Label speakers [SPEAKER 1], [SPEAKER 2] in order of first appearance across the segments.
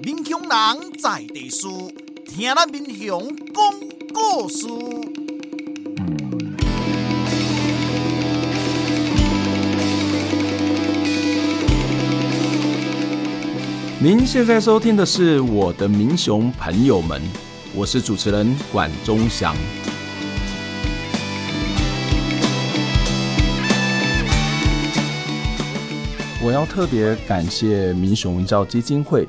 [SPEAKER 1] 民雄人在地书，听咱民雄讲故事。
[SPEAKER 2] 您现在收听的是我的民雄朋友们，我是主持人管中祥。我要特别感谢民雄文教基金会。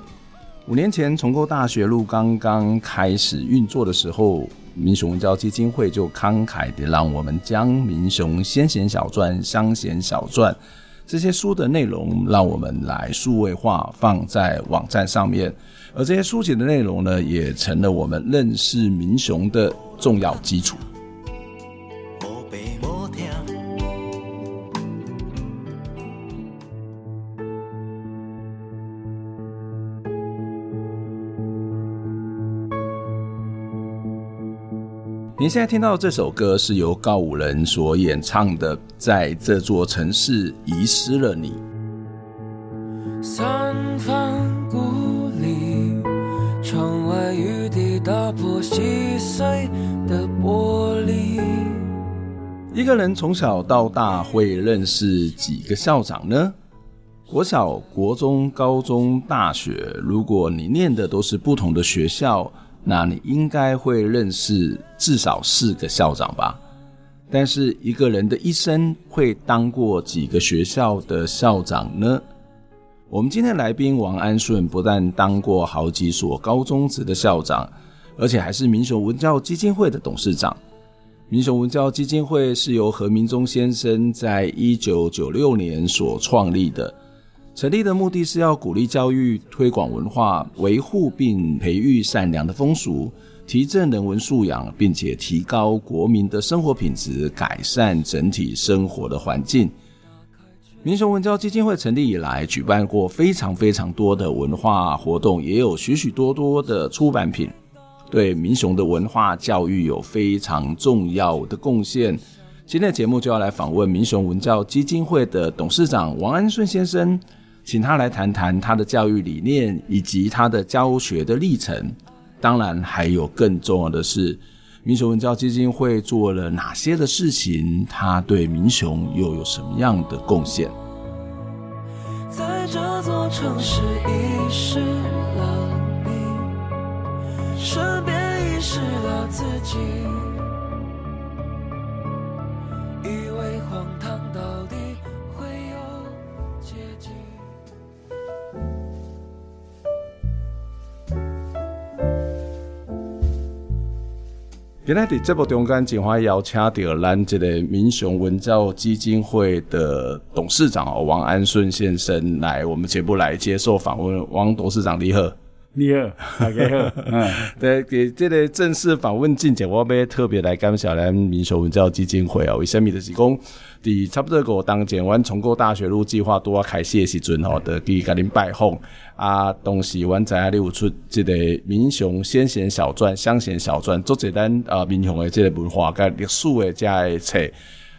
[SPEAKER 2] 五年前重构大学路刚刚开始运作的时候，民雄文教基金会就慷慨地让我们将民雄先贤小传、乡贤小传这些书的内容，让我们来数位化，放在网站上面。而这些书籍的内容呢，也成了我们认识民雄的重要基础。您现在听到这首歌是由告五人所演唱的，在这座城市遗失了你。
[SPEAKER 3] 三番故里，窗外雨滴打破细碎的玻璃。
[SPEAKER 2] 一个人从小到大会认识几个校长呢？国小、国中、高中、大学，如果你念的都是不同的学校。那你应该会认识至少四个校长吧？但是一个人的一生会当过几个学校的校长呢？我们今天来宾王安顺不但当过好几所高中职的校长，而且还是民雄文教基金会的董事长。民雄文教基金会是由何明忠先生在一九九六年所创立的。成立的目的是要鼓励教育、推广文化、维护并培育善良的风俗、提振人文素养，并且提高国民的生活品质，改善整体生活的环境。民雄文教基金会成立以来，举办过非常非常多的文化活动，也有许许多多的出版品，对民雄的文化教育有非常重要的贡献。今天的节目就要来访问民雄文教基金会的董事长王安顺先生。请他来谈谈他的教育理念以及他的教学的历程。当然，还有更重要的是，民雄文教基金会做了哪些的事情？他对民雄又有什么样的贡献？
[SPEAKER 3] 在这座城市遗失了你，顺便遗失了自己。
[SPEAKER 2] 今天在这部中间，真欢邀请到咱这个民雄文教基金会的董事长哦王安顺先生来我们节目来接受访问。王董事长，你好。
[SPEAKER 4] 你好，大家好。嗯，
[SPEAKER 2] 对，给这个正式访问进前，我要特别来感谢咱民雄文教基金会哦。为什么？就是讲，伫差不多个当前，阮重构大学路计划拄啊开始的时阵吼，的去甲恁拜访啊。当时阮知影你有出这个民雄先贤小传、乡贤小传，做一咱啊民雄的这个文化甲历史的这个册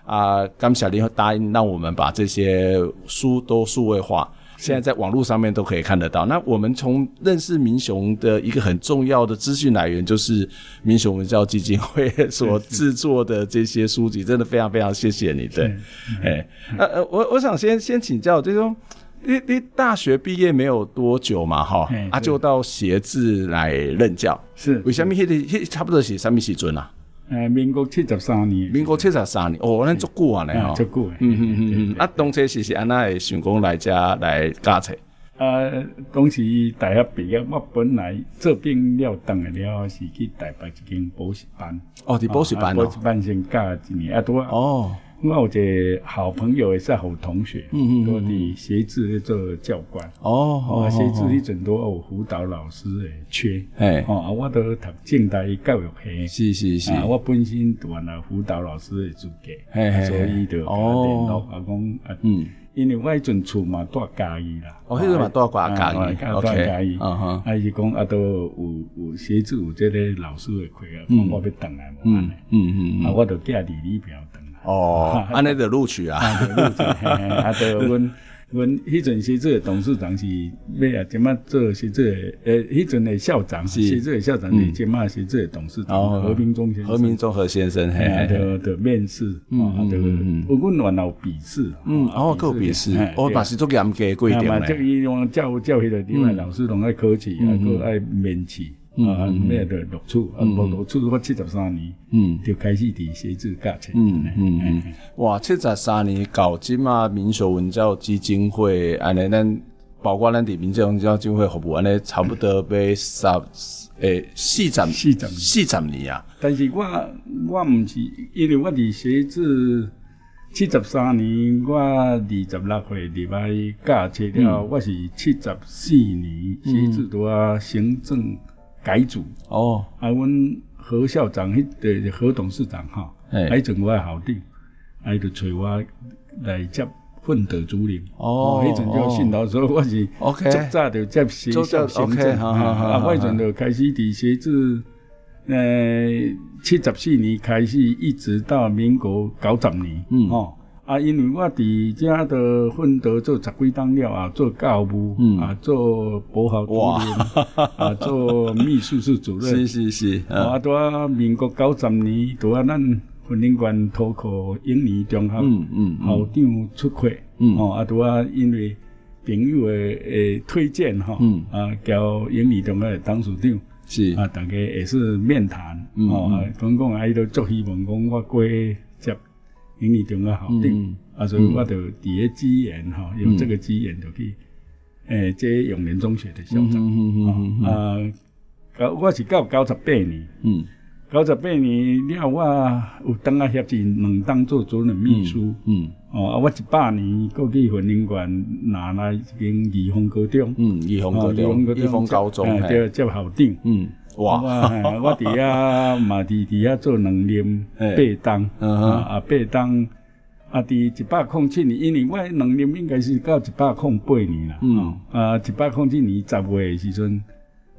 [SPEAKER 2] 啊。感谢您答应让我们把这些书都数位化。现在在网络上面都可以看得到。那我们从认识民雄的一个很重要的资讯来源，就是民雄文教基金会所制作的这些书籍，真的非常非常谢谢你。对，哎，呃呃，我我想先先请教，就是说，你你大学毕业没有多久嘛，哈，啊，就到协志来任教，
[SPEAKER 4] 是
[SPEAKER 2] 为什么？迄个差不多是什么时阵啊？
[SPEAKER 4] 呃，民国七十三年，
[SPEAKER 2] 民国七十三年，哦，那足久啊，呢，
[SPEAKER 4] 足久，
[SPEAKER 2] 嗯嗯嗯嗯，啊，当初是是安那会想讲来遮来教册？
[SPEAKER 4] 呃，当时大学毕业，我本来做兵了，当了是去台北一间补习班，
[SPEAKER 2] 哦，伫补习班哦，
[SPEAKER 4] 补习班先教一年，啊，多哦。我有一个好朋友，也是好同学，嗯嗯，都伫协志做教官。哦，哦，协志迄阵都有辅导老师诶缺，哎，哦，啊，我都读政大教育系，
[SPEAKER 2] 是是是，
[SPEAKER 4] 啊，我本身读完了辅导老师诶资格，所以就打电话啊讲，嗯，因为我迄阵厝嘛住嘉义啦，
[SPEAKER 2] 哦，迄阵嘛住挂嘉义，
[SPEAKER 4] 住嘉义，嗯哼，啊是讲啊都有有协志有这个老师诶课啊，讲我要转来，嗯嗯嗯，啊，我就寄履历表转。
[SPEAKER 2] 哦，安尼就录取啊，
[SPEAKER 4] 录取，啊，对，阮阮迄阵时这个董事长是咩啊，即马做是这个，呃，迄阵的校长是。这个校长，你即马是这个董事长何明忠先生，
[SPEAKER 2] 何明忠何先生，嘿，
[SPEAKER 4] 的的面试，啊，的，我阮原来有笔试，
[SPEAKER 2] 嗯，哦，够笔试，哦把是做严格规定嘞，
[SPEAKER 4] 这个伊用教教迄个另外老师拢爱考试，啊，搁爱面试。啊，咩的录取，啊，无录取我七十三年，嗯，就开始伫写字教册，
[SPEAKER 2] 嗯嗯嗯，哇，七十三年搞即嘛民俗文教基金会，安尼咱包括咱伫民俗文教基金会服务，安尼差不多要十诶四十四十四十年啊。
[SPEAKER 4] 但是我我毋是，因为我伫写字七十三年，我二十六岁入来教册了，我是七十四年写字拄啊行政。改组。哦，啊，阮何校长迄个何董事长哈，还阵我校长，啊，就找我来接混德主任。哦，迄阵就训导所以我是最早就接学校行政，啊，我迄阵就开始伫写字，呃，七十四年开始，一直到民国九十年，嗯，哦。啊，因为我伫遮的奋斗做十几当了啊，做教务，嗯、啊，做保校主任，啊，做秘书室主任，
[SPEAKER 2] 是是是。
[SPEAKER 4] 啊，拄啊，民国九十年，拄啊，咱云林县土库英语中学，嗯嗯，校长出货，嗯，哦，啊，拄啊，因为朋友的诶推荐哈，嗯，啊，交英语中学诶董事长，是。啊，大家也是面谈，哦，讲讲啊，伊都足希望讲我过接。英语中学校长，啊，所以我就第一机缘哈，有这个机缘就去，诶，接永联中学的校长，啊，我是到九十八年，嗯，九十八年了，我有当啊协进两当做主任秘书，嗯，哦，啊，我一百年过去云林馆拿来一间义丰高中，嗯，义丰高中，义丰高中，对，接校长，嗯。哇！我伫遐 嘛，伫伫遐做两年八当，啊八当啊，伫一百零七年，因为我两年应该是到一百零八年啦，嗯。啊，一百零七年十月时阵，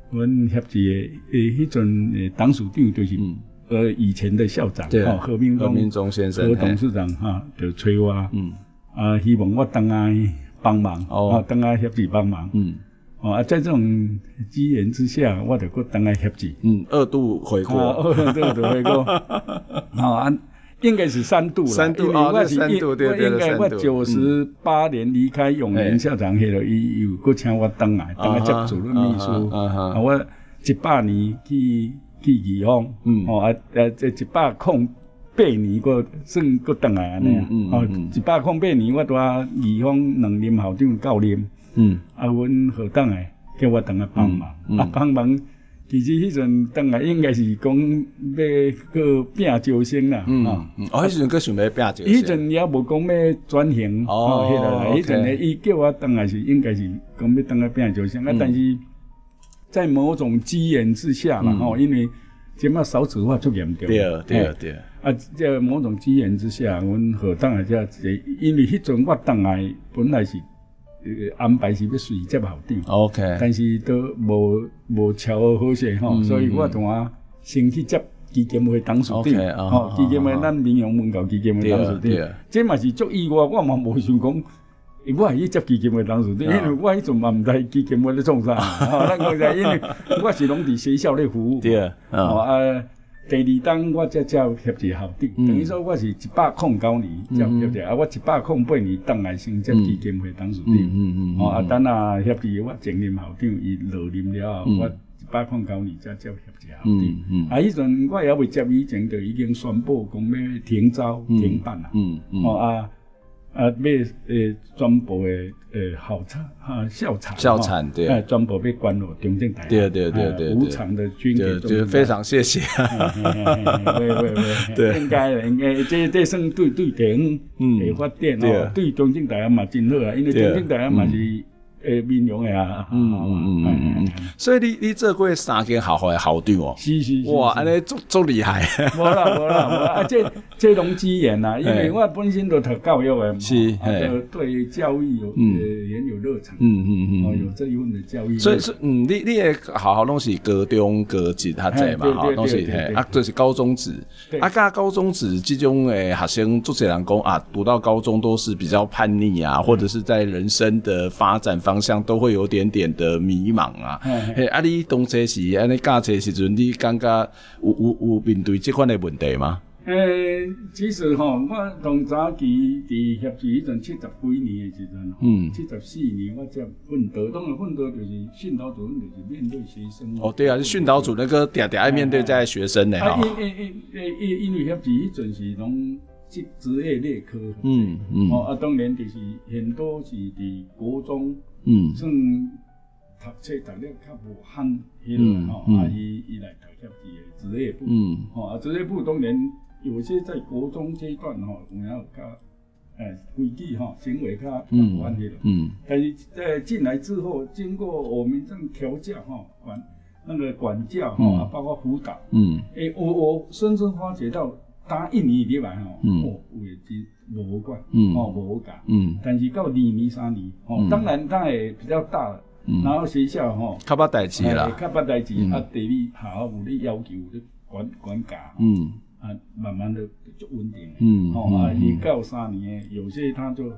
[SPEAKER 4] 阮协志诶诶，迄阵诶董事长就是呃以前的校长，对，何明忠何明忠先生，何董事长哈，就催我，嗯。啊，希望我当来帮忙，哦，当来协志帮忙，嗯。哦啊，在这种机缘之下，我就过当个协志。
[SPEAKER 2] 嗯，二度回国，
[SPEAKER 4] 二度回国。好 啊，应该是三度了。
[SPEAKER 2] 三度啊，那三度对对对。应该我九十八年离开永联校长去了，伊又过请我当来当个接主任秘书。啊我一百年去去宜丰。嗯。哦啊，呃，这一百空八年过算过当来安尼啊。嗯哦，一百空八年我都啊义丰两任校长教练。嗯，啊，阮何当诶，叫我当来帮忙，啊，帮忙，其实迄阵当来应该是讲要个拼招生啦，嗯，哦，迄阵个想要拼招生，
[SPEAKER 4] 迄阵也无讲要转型，哦，迄个，迄阵诶，伊叫我当来是应该是讲要当来拼招生，啊，但是在某种机缘之下啦，吼，因为即嘛少子化出严重，
[SPEAKER 2] 对对对，
[SPEAKER 4] 啊，在某种机缘之下，阮何当个遮，因为迄阵我当来本来是。安排是要随接校长，OK，但是都无无巧合好势吼，所以我同啊先去接基金会董事长，吼，基金会咱民雄文教基金会董事长，这嘛是足意外，我嘛无想讲，我系去接基金会董事长，因为我迄阵嘛毋知基金会咧创啥，咱讲在，因为我是拢伫学校咧服务，对啊，啊。第二档我才叫协志校长，等于说我是一百零九年才协志，啊，我一百零八年当来升接基金会董事长，哦，啊，等啊协议我前任校长伊落任了后，我一百零九年才叫协志校长，啊，迄阵我也未接以前就已经宣布讲要停招停办啦，哦啊。啊，要诶，专部诶诶校产啊，校产
[SPEAKER 2] 校产对，
[SPEAKER 4] 啊，专部被关落中正台，
[SPEAKER 2] 对对对对，
[SPEAKER 4] 无偿的捐给，
[SPEAKER 2] 就非常谢谢，
[SPEAKER 4] 对对对，应该的，应该这这算对对顶嗯，诶发电哦，对中正台嘛真好啊，因为中正台嘛是。诶，民雄诶啊，嗯嗯嗯嗯嗯，
[SPEAKER 2] 所以你你做过三间学校诶校长哦，
[SPEAKER 4] 是是是，
[SPEAKER 2] 哇，安尼足足厉害，
[SPEAKER 4] 无啦无啦，啊，这这拢机缘呐，因为我本身都读教育诶，是，就对教育有诶很有热忱，嗯嗯嗯，哦，有这一份的教育，
[SPEAKER 2] 所以是嗯，你你诶好好东西，高中高级他在嘛，好东西啊，就是高中职，啊，加高中职这种诶，学生做些人工啊，读到高中都是比较叛逆啊，或者是在人生的发展方向都会有点点的迷茫啊，嘿，啊，你当初是安尼教册时阵，你感觉有有有面对这款的问题吗？
[SPEAKER 4] 诶、欸，其实吼，我从早期伫协志迄阵七十几年诶时阵，嗯，七十四年我才奋斗，当然奋斗就是训导主任就是面对学生。
[SPEAKER 2] 哦，对啊，训导主任那个点点爱面对在学生呢。啊，
[SPEAKER 4] 因因因因因为协志迄阵是拢职职业类科，
[SPEAKER 2] 嗯嗯，
[SPEAKER 4] 哦啊，当然就是很多是伫国中，
[SPEAKER 2] 嗯，
[SPEAKER 4] 算读册读了较无夯，嗯嗯，啊伊伊来读协志诶职业部，嗯，吼啊职业部当然。有些在国中阶段吼，有影有较诶规矩吼，行为较有关系了。嗯，但是在进来之后，经过我们这样调教吼，管那个管教吼，啊，包括辅导。嗯，诶，我我深深发觉到，打一年以来吼，哦，有诶真无惯，嗯，哦，无教，嗯，但是到二年三年，哦，当然他也比较大了，然后学校吼，
[SPEAKER 2] 较捌代志啦，
[SPEAKER 4] 较捌代志，啊，地理好有咧要求咧管管教，嗯。啊，慢慢的就稳定。了。嗯，哦啊，一到三年，有些他就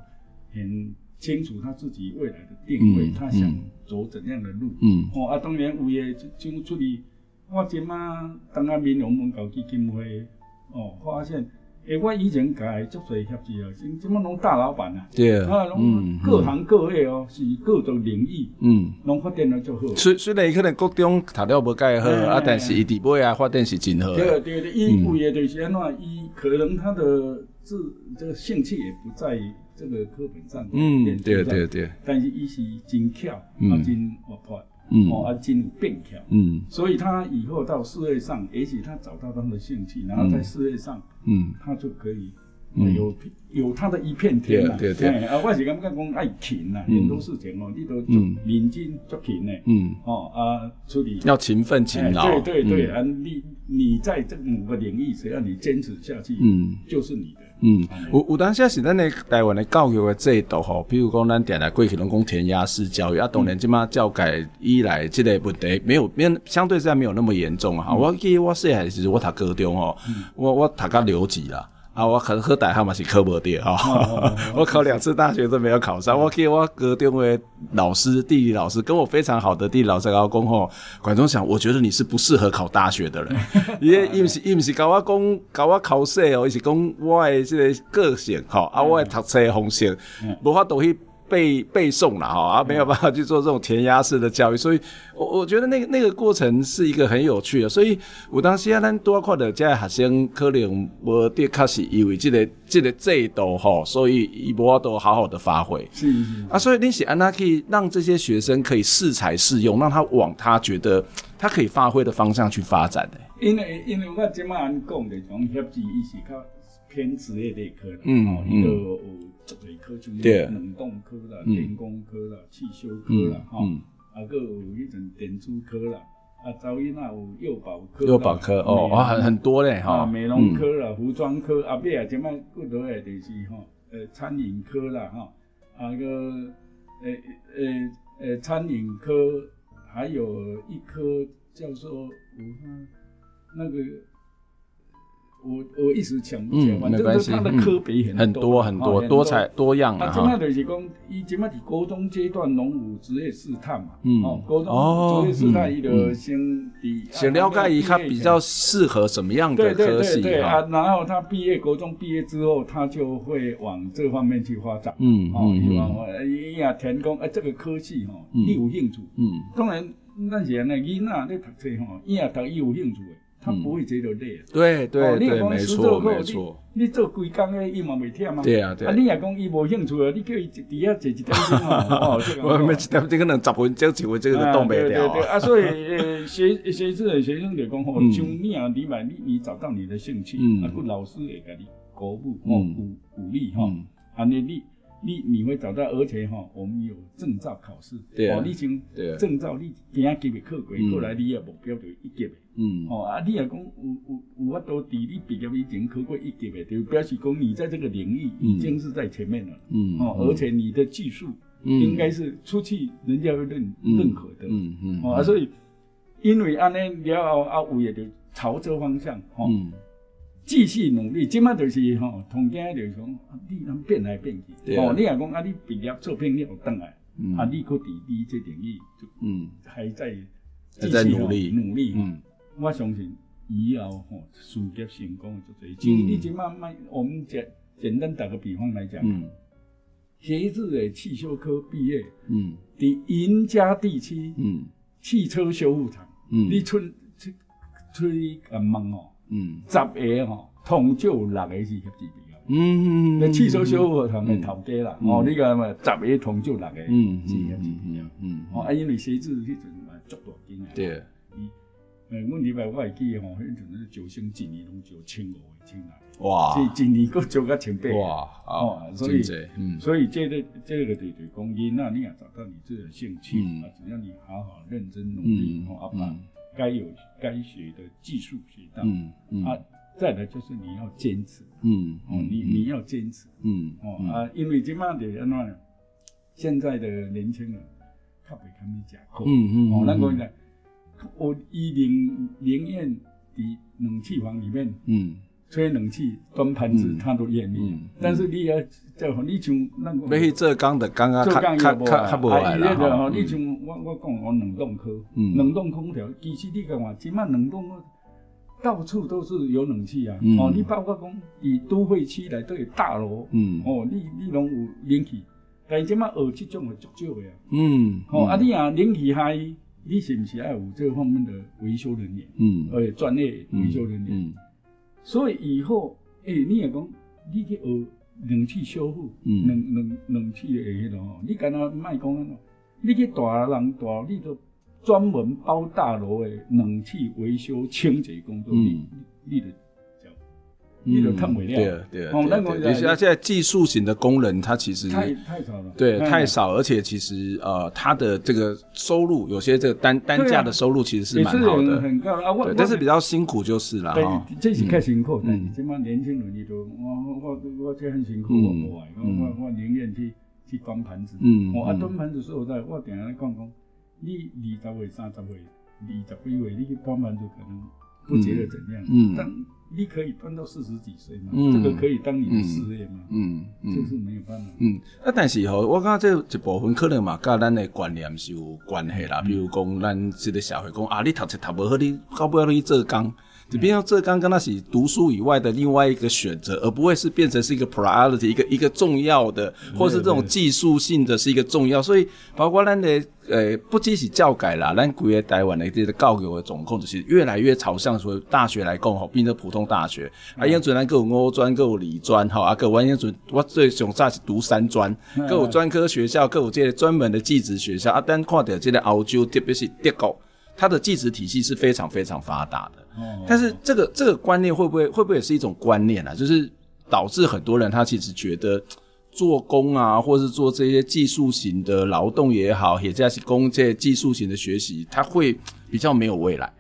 [SPEAKER 4] 很清楚他自己未来的定位，他想走怎样的路。嗯，哦啊，当然有诶就就出去，我今嘛当阿民农文教基金会，哦，发现。诶，我以前改做做协志啊，什什么拢大老板啊，
[SPEAKER 2] 对啊，
[SPEAKER 4] 啊，拢各行各业哦，是各种领域，嗯，拢发展得就好。
[SPEAKER 2] 虽虽然伊可能各种读了无介好啊，但是伊底尾啊发展是真好。
[SPEAKER 4] 对对对，伊为的就是安怎，伊可能他的自这个兴趣也不在于这个课本上，
[SPEAKER 2] 嗯，对对对，
[SPEAKER 4] 但是伊是真巧，啊，真活泼。嗯，哦，啊，进入变巧，嗯，所以他以后到事业上，也许他找到他的兴趣，然后在事业上，嗯，他就可以有有他的一片天嘛，对对对，啊，我是感觉讲爱勤呐，很多事情哦，你都认真做勤的，嗯，哦，啊，处理
[SPEAKER 2] 要勤奋勤劳，
[SPEAKER 4] 对对对，啊，你你在这某个领域，只要你坚持下去，嗯，就是你的。
[SPEAKER 2] 嗯，有有当时是咱的台湾的教育的制度吼，比如讲咱定来过去拢讲填鸭式教育，啊，当然即马教改以来，即个问题没有没相对上没有那么严重啊。我记得我细汉时我读高中吼，我我读到留级啦。啊，我很喝大学嘛是考不掉哈，哦、我考两次大学都没有考上。我给我哥定位老师，地理老师跟我非常好的地理老师高公吼，管中想，我觉得你是不适合考大学的人，因为伊毋是伊毋是教我讲教我考试哦，伊是讲我的这个个性吼，啊，我的读册的方式，无法度去。背背诵了哈啊，没有办法去做这种填鸭式的教育，所以我我觉得那个那个过程是一个很有趣的。所以我当时啊，咱多看的这些学生可能无的确是因为这个这个制度哈，所以伊无都好好的发挥。
[SPEAKER 4] 是是
[SPEAKER 2] 啊，所以你是安那可以让这些学生可以适才适用，让他往他觉得他可以发挥的方向去发展的。
[SPEAKER 4] 因为因为我今麦讲的从协志伊是较偏职业类科的，嗯嗯。这类科就是冷冻科啦、电工科啦、汽修科啦，哈，啊，搁有迄种电子科啦，啊，早已那有幼保科，
[SPEAKER 2] 幼保科哦，哇，很很多嘞，哈，
[SPEAKER 4] 美容科啦、服装科，啊，别啊，这么过多的就是哈，呃，餐饮科啦，哈，啊个，呃呃呃，餐饮科，还有一科叫做武汉那个。我我一时想不起来，反正是他的科别
[SPEAKER 2] 很多很多多彩多样啊。
[SPEAKER 4] 啊，今麦就是讲，伊今麦是高中阶段，拢有职业试探嘛。嗯，哦，高中职业试探，伊就先比
[SPEAKER 2] 先了解一下比较适合什么样的科系
[SPEAKER 4] 啊。然后他毕业，高中毕业之后，他就会往这方面去发展。嗯嗯嗯。伊呀，填讲哎，这个科系哈，你有兴趣。嗯。当然，咱是安尼，囡仔咧读册吼，伊也读伊有兴趣的。他不会觉得累，
[SPEAKER 2] 对对对，没错没错。
[SPEAKER 4] 你做规工诶，伊嘛袂忝啊。
[SPEAKER 2] 对啊对。
[SPEAKER 4] 啊，你也讲伊无兴趣啊，你叫伊伫遐坐一点钟
[SPEAKER 2] 哦。我们一点钟可能十分钟就会这个都动不了。对对对啊，
[SPEAKER 4] 所以呃，学学这学生就讲吼，像你啊，你嘛你你找到你的兴趣，啊，个老师会给你鼓舞哦，鼓鼓励哈，安尼你你你会找到，而且哈，我们有证照考试，哦，你像证照你第一级别考过，过来你也目标就一级的。嗯，哦啊，你也讲有有有法度，伫你毕业以前考过一级的，就表示讲你在这个领域已经是在前面了。嗯，哦，而且你的技术应该是出去人家会认认可的。嗯嗯。啊，所以因为安尼了后啊，五也就朝这方向，哈，继续努力。即马就是吼，同家就是讲，你能变来变去。哦，你若讲啊，你毕业作品你又转来，啊，你搁伫你这领域就嗯还在
[SPEAKER 2] 继续努力
[SPEAKER 4] 努力。嗯，我相信以后吼事业成功就这。就你即马卖，我们简简单打个比方来讲。嗯。学子的汽修科毕业，嗯，在赢家地区，嗯，汽车修复厂，嗯，你出出出去啊问哦，嗯，十个吼，通就六个是业绩比较，嗯，那汽车修复厂的头家啦，哦，你讲嘛，十个同就六个，嗯是业绩比较，嗯，哦，啊，因为写字迄阵嘛足大间啊，对，嗯，诶，阮礼拜我会记吼，迄阵是招生一年拢招千五个进来。哇！一一年够招个千八。哇！哦，所以，嗯，所以这个这个对对讲，囡仔你也找到你自己的兴趣啊，只要你好好认真努力，哦，把该有该学的技术学到，嗯嗯。啊，再来就是你要坚持，嗯哦，你你要坚持，嗯哦啊，因为即嘛的安怎，现在的年轻人较袂肯去食苦，嗯嗯哦，那个呢，我一零零院的冷气房里面，嗯。吹冷气、端盘子，他都愿意。但是你要叫你像那个，
[SPEAKER 2] 没去浙江的，刚刚看看看不来
[SPEAKER 4] 了。你像我我讲我冷冻科，冷冻空调，其实你讲话，即卖冷冻到处都是有冷气啊。哦，你包括讲以都会区来都有大楼，嗯，哦，你你拢有冷气，但是即卖学这种的足少的啊。嗯，哦，啊，你啊冷气害，你是不是要有这方面的维修人员？嗯，而且专业维修人员。所以以后，诶、欸，你也讲，你去学冷气修复，嗯，冷冷冷气的迄种吼，你敢若卖讲安怎，你去大人大，你都专门包大楼的冷气维修清洁工作，你、你你的。嗯，对啊，对啊，哦，那个，
[SPEAKER 2] 而且现在技术型的工人，他其实
[SPEAKER 4] 太太少了，
[SPEAKER 2] 对，太少，而且其实呃，他的这个收入，有些这个单单价的收入其实是蛮好的，
[SPEAKER 4] 很高。啊，
[SPEAKER 2] 对，但是比较辛苦就是了哈。
[SPEAKER 4] 这是较辛苦，嗯，起码年轻人你都，我我我这很辛苦，我不爱，我我我宁愿去去端盘子，嗯，我啊端盘子说实在，我定下来讲讲，你二十岁、三十岁、二十几岁，你去端盘子可能不觉得怎样，嗯，但。你可以端到四十几岁嘛？嗯、这个可以当你的事业嘛？嗯，嗯就是没有办法。
[SPEAKER 2] 嗯，啊，但是吼，我感觉这一部分可能嘛，跟咱的观念是有关系啦。嗯、比如讲，咱这个社会讲啊，你读书读不好，你到不要去做工。就变成这刚刚那是读书以外的另外一个选择，而不会是变成是一个 priority，一个一个重要的，或是这种技术性的是一个重要。所以包括咱的呃，不只是教改啦，咱规个台湾的这个教育的总控制是越来越朝向说大学来讲吼，变成普通大学。啊，因为虽然各有欧专，各有理专，哈，啊，各完全准我最想早是读三专，各有专科学校，各有这个专门的技职学校。啊，但看到这个欧洲，特别是德国，它的计职体系是非常非常发达的。但是这个这个观念会不会会不会也是一种观念啊？就是导致很多人他其实觉得做工啊，或是做这些技术型的劳动也好，也在是工这些技术型的学习，他会比较没有未来。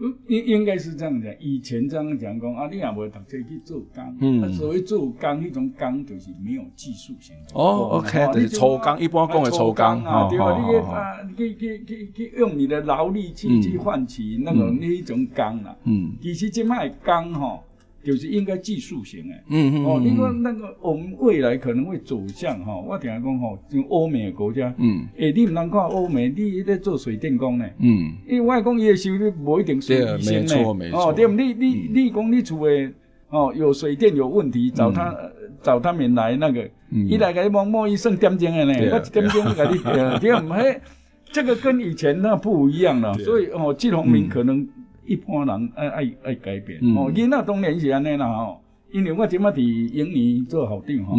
[SPEAKER 4] 嗯，应应该是这样讲。以前这样讲讲啊，你也无读书去做工。嗯。所谓做工，迄种工就是没有技术性的。
[SPEAKER 2] 哦，OK，就是粗工，一般讲的粗工
[SPEAKER 4] 啊，对吧？你啊，去去去去用你的劳力去去换取那种那一种工啦。嗯。其实这卖工吼。就是应该技术型诶，嗯嗯哦，另外那个我们未来可能会走向哈，我听讲吼，像欧美的国家，嗯，诶，你唔能看欧美，你在做水电工呢，嗯，因为我讲伊的收入不一定属于先呢，哦，对不？你你你讲你厝诶，哦，有水电有问题，找他找他们来那个，伊来给你摸摸一算点钟的呢，我一点钟给你，对不？嘿，这个跟以前那不一样了，所以哦，季荣明可能。一般人爱爱爱改变，哦，囡仔当然是安尼啦，吼，因为我即马伫永年做校长，吼，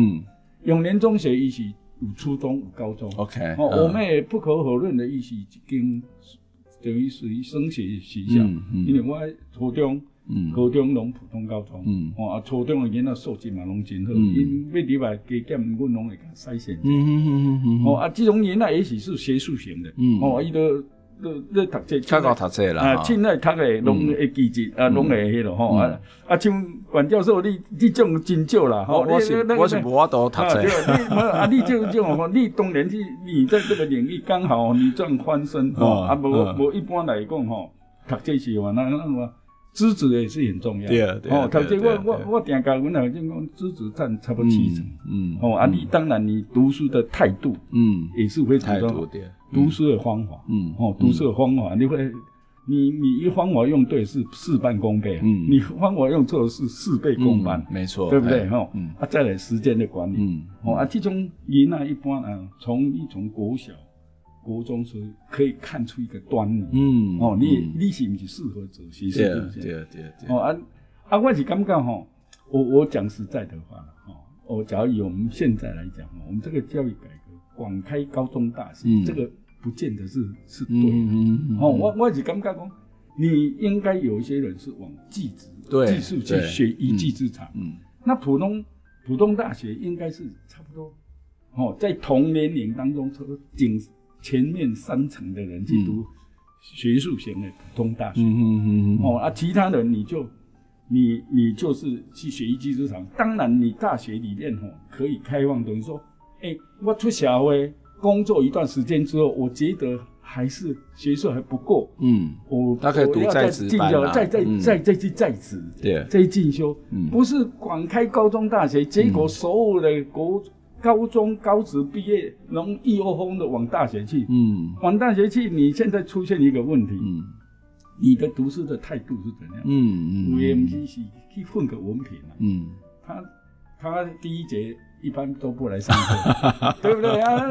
[SPEAKER 4] 永年中学伊是有初中有高中，OK，哦，我们也不可否认的，伊是一间等于属于升学学校，因为我初中、高中拢普通高中，哦，啊，初中的囡仔素质嘛拢真好，因要礼拜加减，阮拢会甲筛选，嗯嗯嗯嗯嗯，哦，啊，这种囡仔也许是学术型的，哦，伊都。都咧读册，
[SPEAKER 2] 较高读册啦，
[SPEAKER 4] 啊，凊彩读诶，拢会记住，啊，拢会迄咯吼，啊，啊，像阮教授，你你种真少啦，吼，
[SPEAKER 2] 我是我是无法度读册，
[SPEAKER 4] 你啊，你这种吼，你当然是你在这个领域刚好你这样翻身，吼，啊，无无一般来讲吼，读册是话那那么。资质也是很重要，对啊，对啊。哦，头先我我我定教阮老师讲，资质占差不多七成，嗯，哦，啊，你当然你读书的态度，嗯，也是非常重要，读书的方法，嗯，哦，读书的方法，你会，你你一方法用对是事半功倍，嗯，你方法用错是事倍功半，
[SPEAKER 2] 没错，
[SPEAKER 4] 对不对？哈，嗯，啊，再来时间的管理，嗯，哦，啊，这种人啊，一般啊，从一从国小。国中时可以看出一个端倪，嗯，哦，你你是不是适合走学术路线？对对对。哦啊啊，我是感觉哈，我我讲实在的话哈，我假如以我们现在来讲，我们这个教育改革，广开高中大学，这个不见得是是对的。哦，我我是感觉讲，你应该有一些人是往技职、技术去学一技之长。嗯。那普通普通大学应该是差不多，哦，在同年龄当中，差不多仅。前面三层的人去读学术型的普通大学，嗯嗯嗯哦啊，其他人你就你你就是去学一技之长。当然，你大学里面哦可以开放，等于说，哎、欸，我出社会工作一段时间之后，我觉得还是学术还不够，嗯，我他可以读在职班啊，再再再再去在职，对，再进修，嗯，不是广开高中大学，结果所有的国。高中高职毕业，能一窝蜂的往大学去。嗯，往大学去，你现在出现一个问题。嗯，你的读书的态度是怎样？嗯嗯，有的是是去混个文凭啊。嗯，他他第一节。一般都不来上课，对不对啊？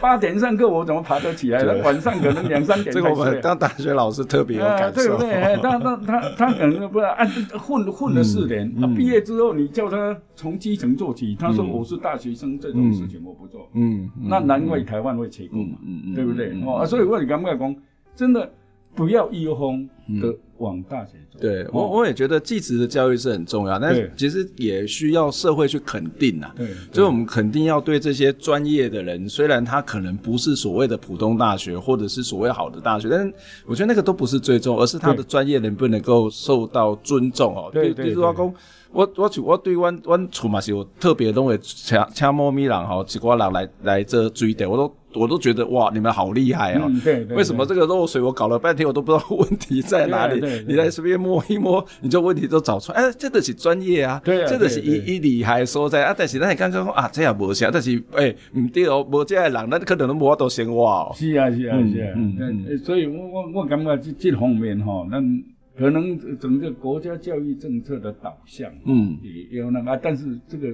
[SPEAKER 4] 八点上课，我怎么爬得起来？晚上可能两三点。这个我们当大学老师特别有感受，对不对？他他他他可能不是按混混了四年，毕业之后你叫他从基层做起，他说我是大学生，这种事情我不做。嗯，那难怪台湾会成功嘛，对不对？哦，所以我你刚刚讲，真的。不要一哄的往大学走。对我，我也觉得技职的教育是很重要，但是其实也需要社会去肯定呐。对，所以我们肯定要对这些专业的人，虽然他可能不是所谓的普通大学，或者是所谓好的大学，但是我觉得那个都不是最重要，而是他的专业能不能够受到尊重哦。对对对。我我就我对阮阮厝嘛是有特别拢会请请猫咪人吼，一寡人来来这追的，我都我都觉得哇，你们好厉害啊！对对。为什么这个漏水我搞了半天我都不知道问题在哪里？你来随便摸一摸，你就问题都找出来。哎，这都是专业啊，对啊，这都是一一厉害所在啊。但是咱你刚刚讲啊，这也无啥，但是哎，唔对哦，无这个人，那可能都无法度生活哦。是啊是啊是啊，嗯，所以我我我感觉这这方面吼，咱。可能整个国家教育政策的导向，嗯，也有那个，但是这个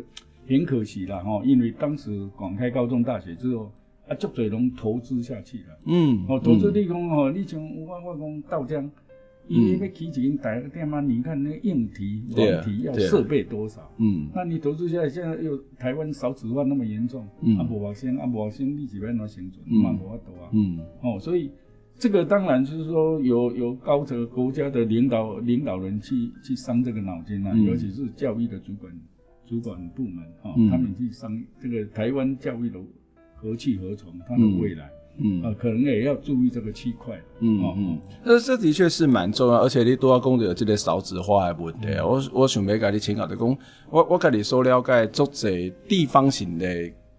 [SPEAKER 4] 很可惜了哈，因为当时广开高中大学之后，啊，足侪拢投资下去了，嗯，哦，投资立功哦，你像我我讲稻江，因为要起一间大个店嘛，你看那个硬体、软体要设备多少，嗯，那你投资下来，现在又台湾少子化那么严重，嗯，啊无学生啊无学生，你是要怎生存？嘛无法度啊，嗯，哦，所以。这个当然就是说有有高层国家的领导领导人去去伤这个脑筋啊，嗯、尤其是教育的主管主管部门哈，嗯、他们去伤这个台湾教育的何去何从，它的未来，嗯。啊，可能也要注意这个区块，嗯嗯，这这的确是蛮重要，而且你都要讲到这个少子化的问题，嗯、我我想要跟你请教的讲，我我跟你所了解，做这地方性的。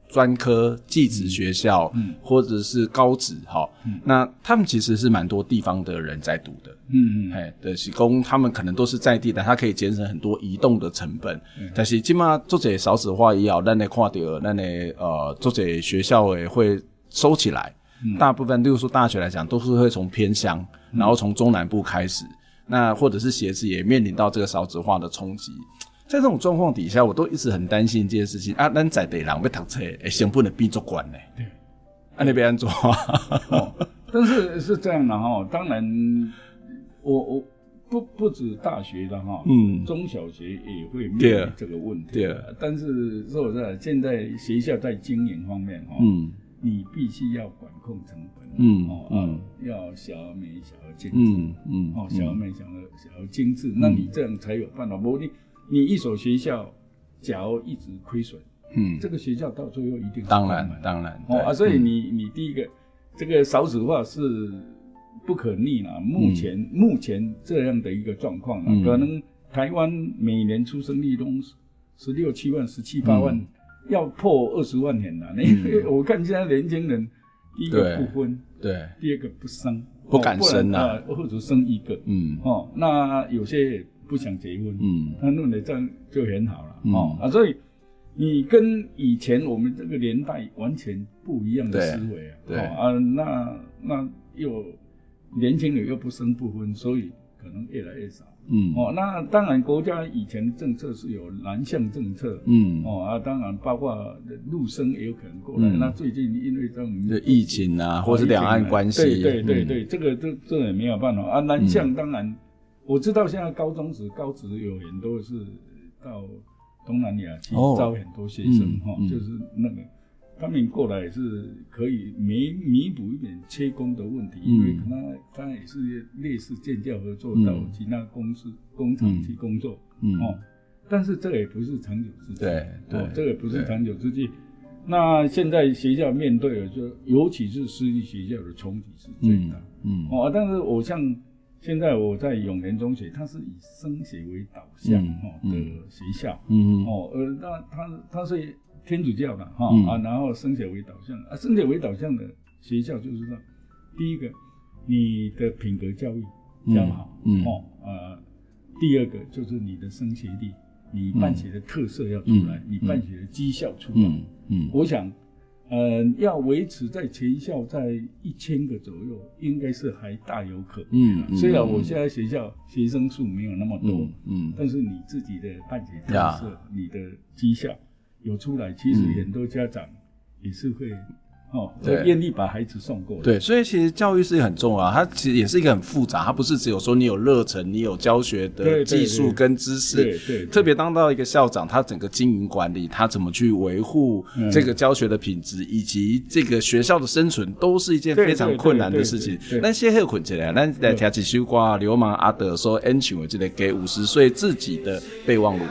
[SPEAKER 4] 专科技职学校，嗯，或者是高职，哈，嗯，那他们其实是蛮多地方的人在读的，嗯嗯，哎，的是供他们可能都是在地的，他可以节省很多移动的成本，嗯，但是起码做这少子化也好，那你看到，那你呃做这学校也会收起来，嗯，大部分，例如说大学来讲，都是会从偏乡，嗯，然后从中南部开始，那或者是学子也面临到这个少子化的冲击。在这种状况底下，我都一直很担心这件事情啊，咱在地人要读册，诶，成本的变作管呢。对，啊，你别安怎？但是是这样的哈，当然，我我不不止大学的哈，嗯，中小学也会面临这个问题。对，但是说实在，现在学校在经营方面哈，嗯，你必须要管控成本，嗯嗯，要小而美，小而精致，嗯哦，小而美，小而小而精致，那你这样才有办法。不你。你一所学校，假如一直亏损，嗯，这个学校到最后一定当然当然哦啊，所以你你第一个这个少子化是不可逆了。目前、嗯、目前这样的一个状况、嗯、可能台湾每年出生率都十六七万、十七八万，嗯、要破二十万年了。因为我看现在年轻人，第一个不婚，
[SPEAKER 5] 对，
[SPEAKER 4] 第二个不生，
[SPEAKER 5] 不敢生啊，
[SPEAKER 4] 或者生一个，
[SPEAKER 5] 嗯，
[SPEAKER 4] 哦，那有些不想结婚，
[SPEAKER 5] 嗯，
[SPEAKER 4] 他弄得这样就很好了，嗯、哦啊，所以。你跟以前我们这个年代完全不一样的思维啊，啊，那那又年轻人又不生不婚，所以可能越来越少。
[SPEAKER 5] 嗯，
[SPEAKER 4] 哦，那当然国家以前政策是有南向政策，
[SPEAKER 5] 嗯，
[SPEAKER 4] 哦啊，当然包括陆生也有可能过来。嗯、那最近因为这种
[SPEAKER 5] 疫情啊，或是两岸关系，
[SPEAKER 4] 对对对对，嗯、这个这这也没有办法啊。南向当然、嗯、我知道现在高中职、高职有很多是到。东南亚去招很多学生哈，就是那个他们过来也是可以弥弥补一点缺工的问题，因为可能他也是类似建教合作到其他公司工厂去工作，哦，但是这也不是长久之计，
[SPEAKER 5] 对对，
[SPEAKER 4] 这个也不是长久之计。那现在学校面对的就尤其是私立学校的冲击是最大，
[SPEAKER 5] 嗯
[SPEAKER 4] 哦，但是我像。现在我在永联中学，它是以升学为导向哈的学校，
[SPEAKER 5] 嗯
[SPEAKER 4] 哦，呃，那它它是天主教的哈啊，然后升学为导向啊，升学为导向的学校就是说，第一个你的品格教育要好，嗯。哦呃，第二个就是你的升学率，你办学的特色要出来，你办学的绩效出来，
[SPEAKER 5] 嗯，
[SPEAKER 4] 我想。呃，要维持在全校在一千个左右，应该是还大有可能。
[SPEAKER 5] 嗯，
[SPEAKER 4] 虽然我现在学校学生数没有那么多，
[SPEAKER 5] 嗯，嗯，
[SPEAKER 4] 但是你自己的办学特色，你的绩效有出来，其实很多家长也是会。哦，对，愿意把孩子送过来。
[SPEAKER 5] 对，所以其实教育是很重要，它其实也是一个很复杂，它不是只有说你有热忱，你有教学的技术跟知识。
[SPEAKER 4] 对对。
[SPEAKER 5] 特别当到一个校长，他整个经营管理，他怎么去维护这个教学的品质，以及这个学校的生存，都是一件非常困难的事情。那些很困起来，那来听几首歌，流氓阿德说：“恩情，我记得给五十岁自己的备忘录。”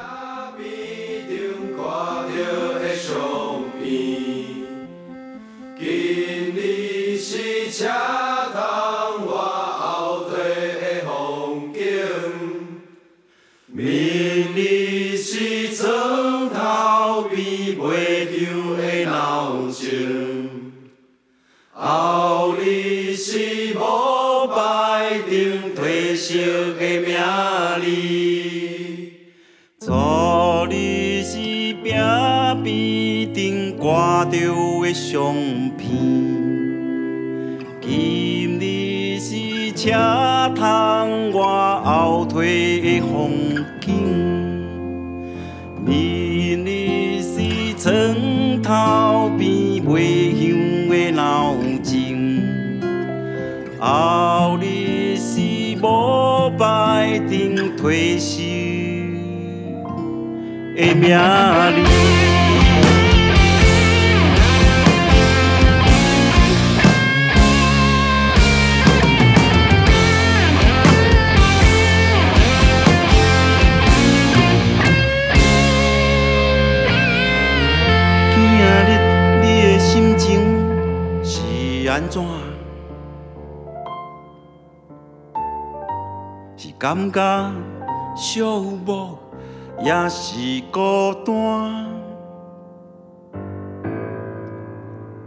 [SPEAKER 5] 的闹钟，后日是膜拜顶褪色的名字，初日是壁边顶挂着的相片。今日是车窗外后退的后日是无拜顶退休的名字。感觉寂寞，也是孤单？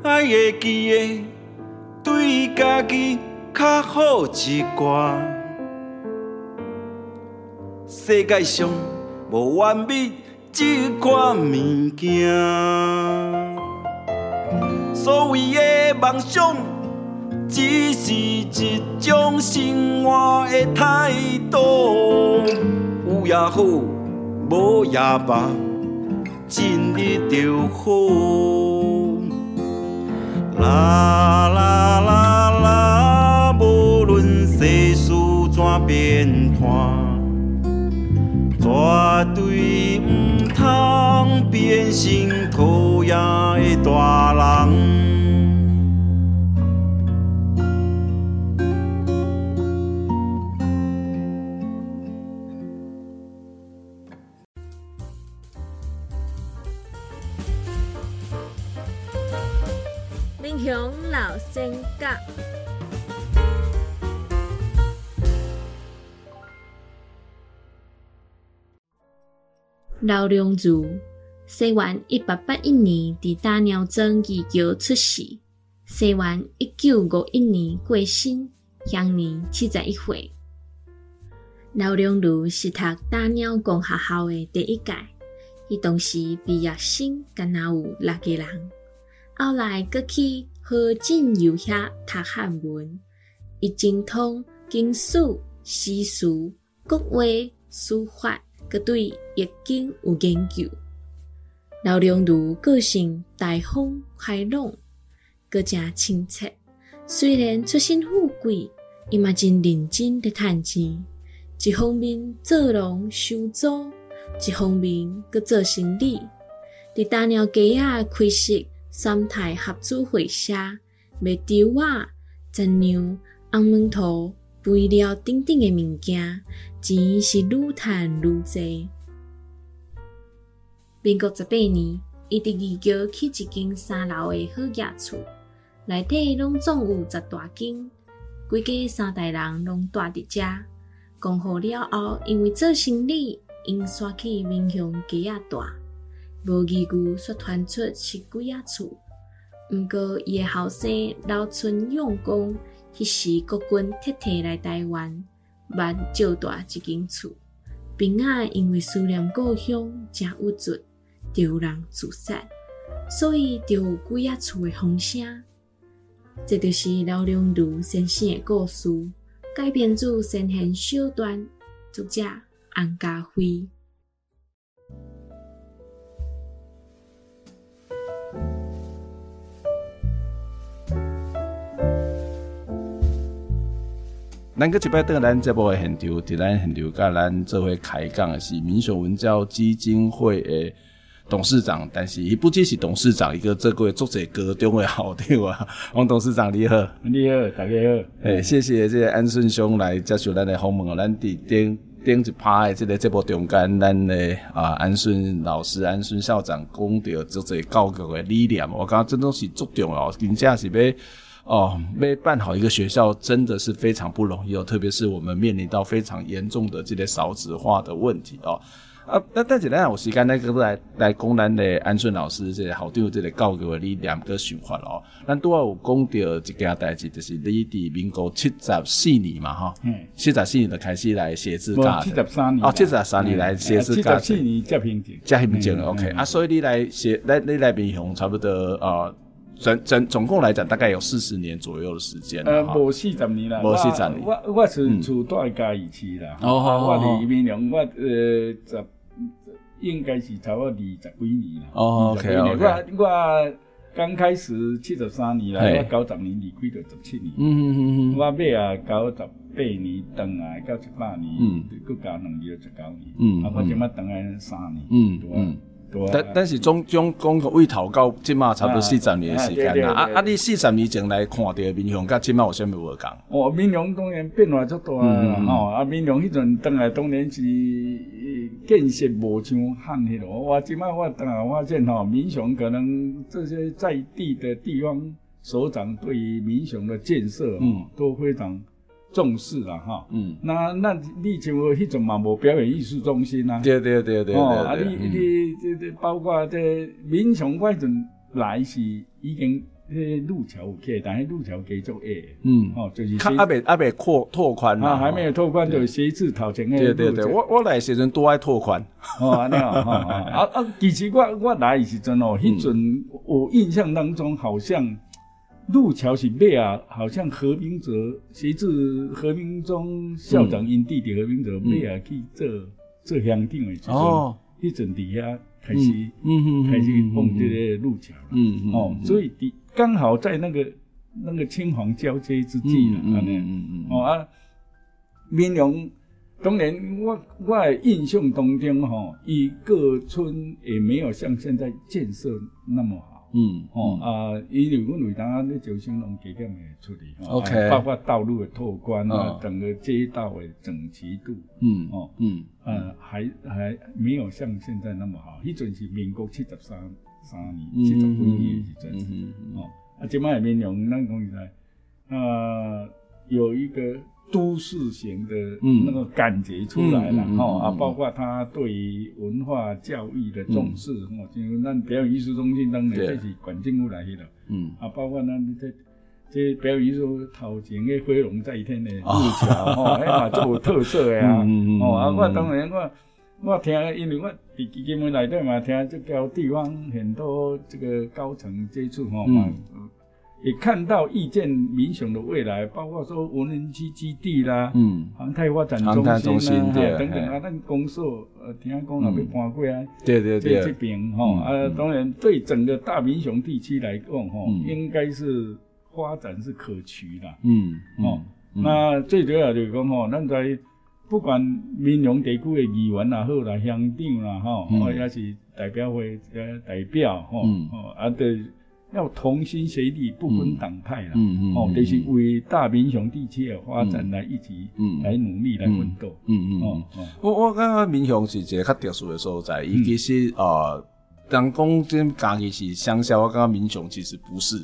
[SPEAKER 5] 爱会记得对家己较好一寡。世界上无完美这款物件。所谓的梦想，只是一种生活的态度。有也好，无也罢，尽力就好。啦啦啦啦，无论世事怎变化，绝对唔通变成讨厌的大人。
[SPEAKER 6] 刘良如，西元一八八一年伫大鸟镇二桥出世，西元一九五一年过身，享年七十一岁。刘良如是读大鸟公学校的第一届，伊当时毕业生敢若有六个人，后来阁去河静游遐读汉文，伊精通经史、诗词、国画、书法。阁对易经有研究，刘良如个性大方开朗，阁诚亲切。虽然出身富贵，伊嘛真认真地趁钱。一方面做农收租，一方面阁做生意。伫大鸟街仔开设三台合资会社，卖猪仔、杂粮、红门头。肥料等等的物件，钱是愈赚愈多。民国十八年，伊伫二桥起一间三楼的好雅厝，内底拢总有十大间，规家三代人拢住伫遮。讲好了后，因为做生意，因刷去民雄街仔住，无义务说传出是几啊厝。毋过伊的后生留存用功。迄时国军撤退来台湾，捌照大一间厝，平仔因为思念故乡，真郁卒，就有人自杀，所以就有几啊厝的风声。这就是刘良如先生的故事，改编自先贤小段，作者洪家辉。
[SPEAKER 2] 咱搁一摆倒咱节目诶现场，伫咱现场甲咱做伙开讲诶是民雄文教基金会诶董事长，但是伊不只是董事长，一个做过足侪高中诶校长啊。王董事长你好，
[SPEAKER 4] 你好，大家好。诶、
[SPEAKER 2] 欸，谢谢这个安顺兄来接受咱诶访问哦。咱伫顶顶一趴诶这个节目中间，咱诶啊安顺老师、安顺校长讲到足侪教育诶理念，我感觉这都是足重要，真正是要。哦，没办好一个学校真的是非常不容易哦，特别是我们面临到非常严重的这些少子化的问题哦。啊，那但是呢，我时间那个来来讲咱的安顺老师这个校长这个教给我你两个循环哦。咱都要有讲到一件代志，就是你伫民国七十四年嘛哈，嗯，七十四年就开始来写字架，
[SPEAKER 4] 七十三年，
[SPEAKER 2] 哦，七十三年来写字架，
[SPEAKER 4] 七十四年接平静，
[SPEAKER 2] 接平静了，OK。啊，所以你来写，来你来民雄差不多呃。整整总共来讲，大概有四十年左右的时间。呃，
[SPEAKER 4] 无四十年啦，
[SPEAKER 2] 无四十年。
[SPEAKER 4] 我我是住在嘉义市啦。哦，我离民雄，我呃十应该是差不多二十几年啦。哦，OK OK。我我刚开始七十三年啦，我九十年离开就十七年。嗯嗯嗯嗯。我尾啊九十八年等来到一百年，嗯，佮加两年就十九年。嗯，啊，我即马等来三年。嗯嗯。
[SPEAKER 2] 但但是总总讲个为头到即马差不多四十年的时间啦。啊啊！你四十年前来看到民雄，甲即马有啥物无共？
[SPEAKER 4] 哦，民雄当然变化足大啦。吼，啊，民雄迄阵当来当然是建设无像汉迄落。我即马我当然发现吼，民雄可能这些在地的地方首长对于民雄的建设，嗯，都非常。重视了哈，嗯，那那你像迄种嘛？无表演艺术中心啊，
[SPEAKER 2] 对对对对，哦，
[SPEAKER 4] 啊你你这这包括这民雄迄阵来是已经迄路桥有起，但系路桥继续诶，嗯，哦，就是
[SPEAKER 2] 还没还没扩拓宽
[SPEAKER 4] 啊，还没有拓宽就写字头前诶，
[SPEAKER 2] 对对对，我我来时阵都爱拓宽，
[SPEAKER 4] 哦，安尼哦，啊啊，其实我我来时阵哦，迄阵我印象当中好像。路桥是咩啊？好像何明哲，写字何明忠校长因弟弟何明哲咩啊去做做乡长的时阵，迄阵底下开始，嗯嗯，开始碰这个路桥了，嗯嗯，哦，所以的刚好在那个那个青黄交接之际了，嗯嗯嗯，哦啊，民雄当然我我的印象当中吼，伊各村也没有像现在建设那么好。嗯，哦啊，因为阮为当咧招生拢加减会处理，OK，包括道路的拓宽啊，整个街道的整齐度，嗯，哦，嗯，呃，还还没有像现在那么好。迄阵是民国七十三三年，七十几年时阵，哦，啊，即摆的民雄咱讲起来，呃，有一个都市型的那个感觉出来了哈啊，包括他对于文化教育的重视哈，就那表演艺术中心当然这是管政府来去了，嗯。啊，包括那这这表演艺术头前的飞龙在天的路桥哈，哎 嘛就有特色的呀，哦啊，我当然我我听，因为我在基金会内底嘛听这个地方很多这个高层接触哈嘛。也看到意见民雄的未来，包括说无人机基地啦，嗯，航太发展中心啦，等等啊，那公所呃，听讲那边搬过来，对对对，这边哈啊，当然对整个大民雄地区来讲哈，应该是发展是可取的，嗯，哦，那最主要就是讲哈，咱在不管民雄地区的议员也好啦，乡长啦哈，或者是代表会呃代表哈，哦啊对。要同心协力，不分党派啦，嗯嗯，哦，就是为大民雄地区的发展来一起，嗯，来努力来奋斗，嗯嗯，哦，
[SPEAKER 2] 我我感觉民雄是一个较特殊的所在，伊其实呃，当讲真家己是乡下，我刚刚民雄其实不是。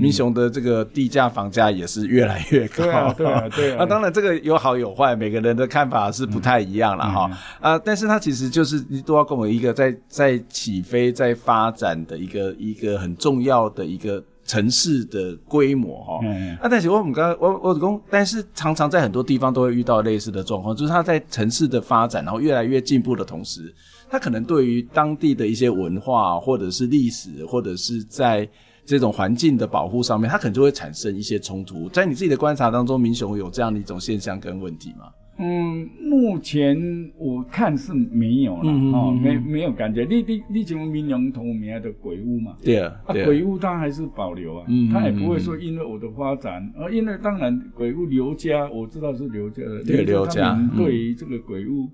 [SPEAKER 2] 民雄的这个地价、房价也是越来越高。对啊，对啊，对啊。那当然，这个有好有坏，每个人的看法是不太一样了哈。啊，但是它其实就是都要跟我一个在在起飞、在发展的一个一个很重要的一个城市的规模哈。嗯。啊，但是我们刚刚我我讲，但是常常在很多地方都会遇到类似的状况，就是它在城市的发展然后越来越进步的同时，它可能对于当地的一些文化或者是历史或者是在这种环境的保护上面，他可能就会产生一些冲突。在你自己的观察当中，民雄有这样的一种现象跟问题吗？
[SPEAKER 4] 嗯，目前我看是没有了，嗯、哦，没没有感觉。你你你像民雄同名的鬼屋嘛？对啊，啊，鬼屋它还是保留啊，嗯，它也不会说因为我的发展，而、嗯、因为当然鬼屋刘家我知道是刘家的，对刘家对于这个鬼屋。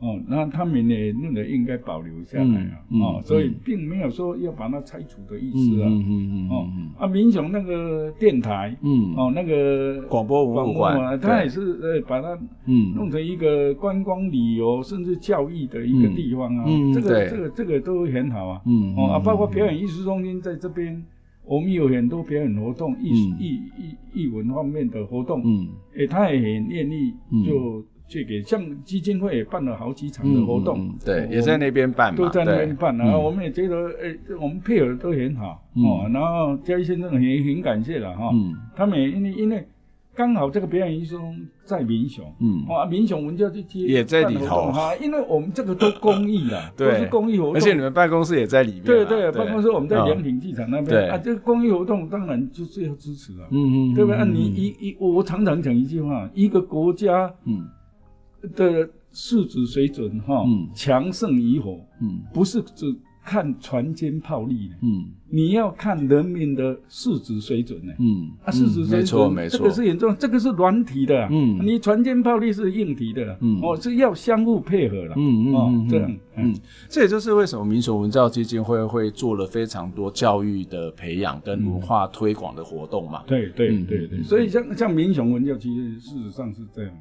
[SPEAKER 4] 哦，那他们呢，那个应该保留下来啊，哦，所以并没有说要把它拆除的意思啊，嗯嗯嗯，哦，啊，民雄那个电台，嗯，哦，那个
[SPEAKER 2] 广播文化馆，
[SPEAKER 4] 它也是呃把它，嗯，弄成一个观光旅游甚至教育的一个地方啊，这个这个这个都很好啊，嗯，哦啊，包括表演艺术中心在这边，我们有很多表演活动，艺术艺艺艺文方面的活动，嗯，诶，他也很愿意就。去给像基金会也办了好几场的活动，
[SPEAKER 2] 嗯、对，也在那边办嘛，
[SPEAKER 4] 都在那边办，然后我们也觉得，哎、欸，我们配合都很好，嗯、哦，然后嘉义先生也很感谢了哈，嗯，他们也因为因为刚好这个表演艺术在民雄，嗯，啊，民雄文教基金
[SPEAKER 2] 也在里头。
[SPEAKER 4] 哈，因为我们这个都公益的，对，都是公益活动，
[SPEAKER 2] 而且你们办公室也在里面，
[SPEAKER 4] 对对，办公室我们在良品剧场那边，对。啊，这个公益活动当然就是要支持了，嗯嗯，对不对？啊，你一一我常常讲一句话，一个国家，嗯。的素质水准哈，强盛与否，嗯，不是只看船坚炮利的，嗯，你要看人民的素质水准呢，嗯，啊，素质水准，没错，没错，这个是严重，这个是软体的，嗯，你船坚炮利是硬体的，嗯，哦，是要相互配合的，嗯嗯，这样，嗯，
[SPEAKER 2] 这也就是为什么民雄文教基金会会做了非常多教育的培养跟文化推广的活动嘛，
[SPEAKER 4] 对对对对，所以像像民雄文教其实事实上是这样。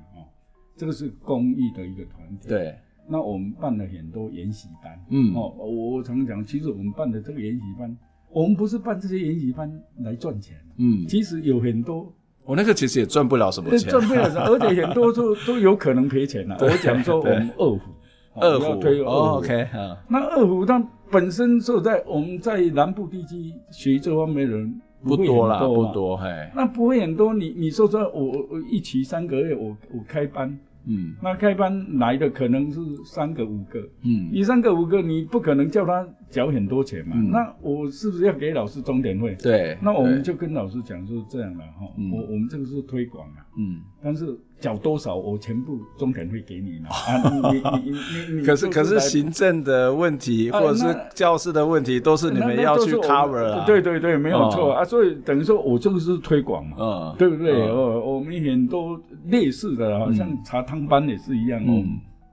[SPEAKER 4] 这个是公益的一个团体，对。那我们办了很多研习班，嗯，哦，我常讲，其实我们办的这个研习班，我们不是办这些研习班来赚钱，嗯，其实有很多，
[SPEAKER 2] 我那个其实也赚不了什么钱，
[SPEAKER 4] 赚不了什么，而且很多都 都有可能赔钱了。我讲说我们二胡，二胡。推二胡，OK，那二胡它本身就在我们在南部地区学这方面的人
[SPEAKER 2] 不多啦，不多，嘿，
[SPEAKER 4] 那不会很多。你你说说，我我一期三个月，我我开班。嗯，那开班来的可能是三个五个，嗯，你三个五个，你不可能叫他缴很多钱嘛，嗯，那我是不是要给老师钟点费？对，那我们就跟老师讲说这样的哈，嗯，我我们这个是推广啊，嗯，但是。缴多少，我全部钟点会给你了 啊！你你你你，
[SPEAKER 2] 可是可是行政的问题或者是教室的问题，都是你们要去 cover 啊。
[SPEAKER 4] 对对对，没有错啊。所以等于说我这个是推广嘛，嗯，对不对？哦，我们很多类似的，好像茶汤班也是一样哦。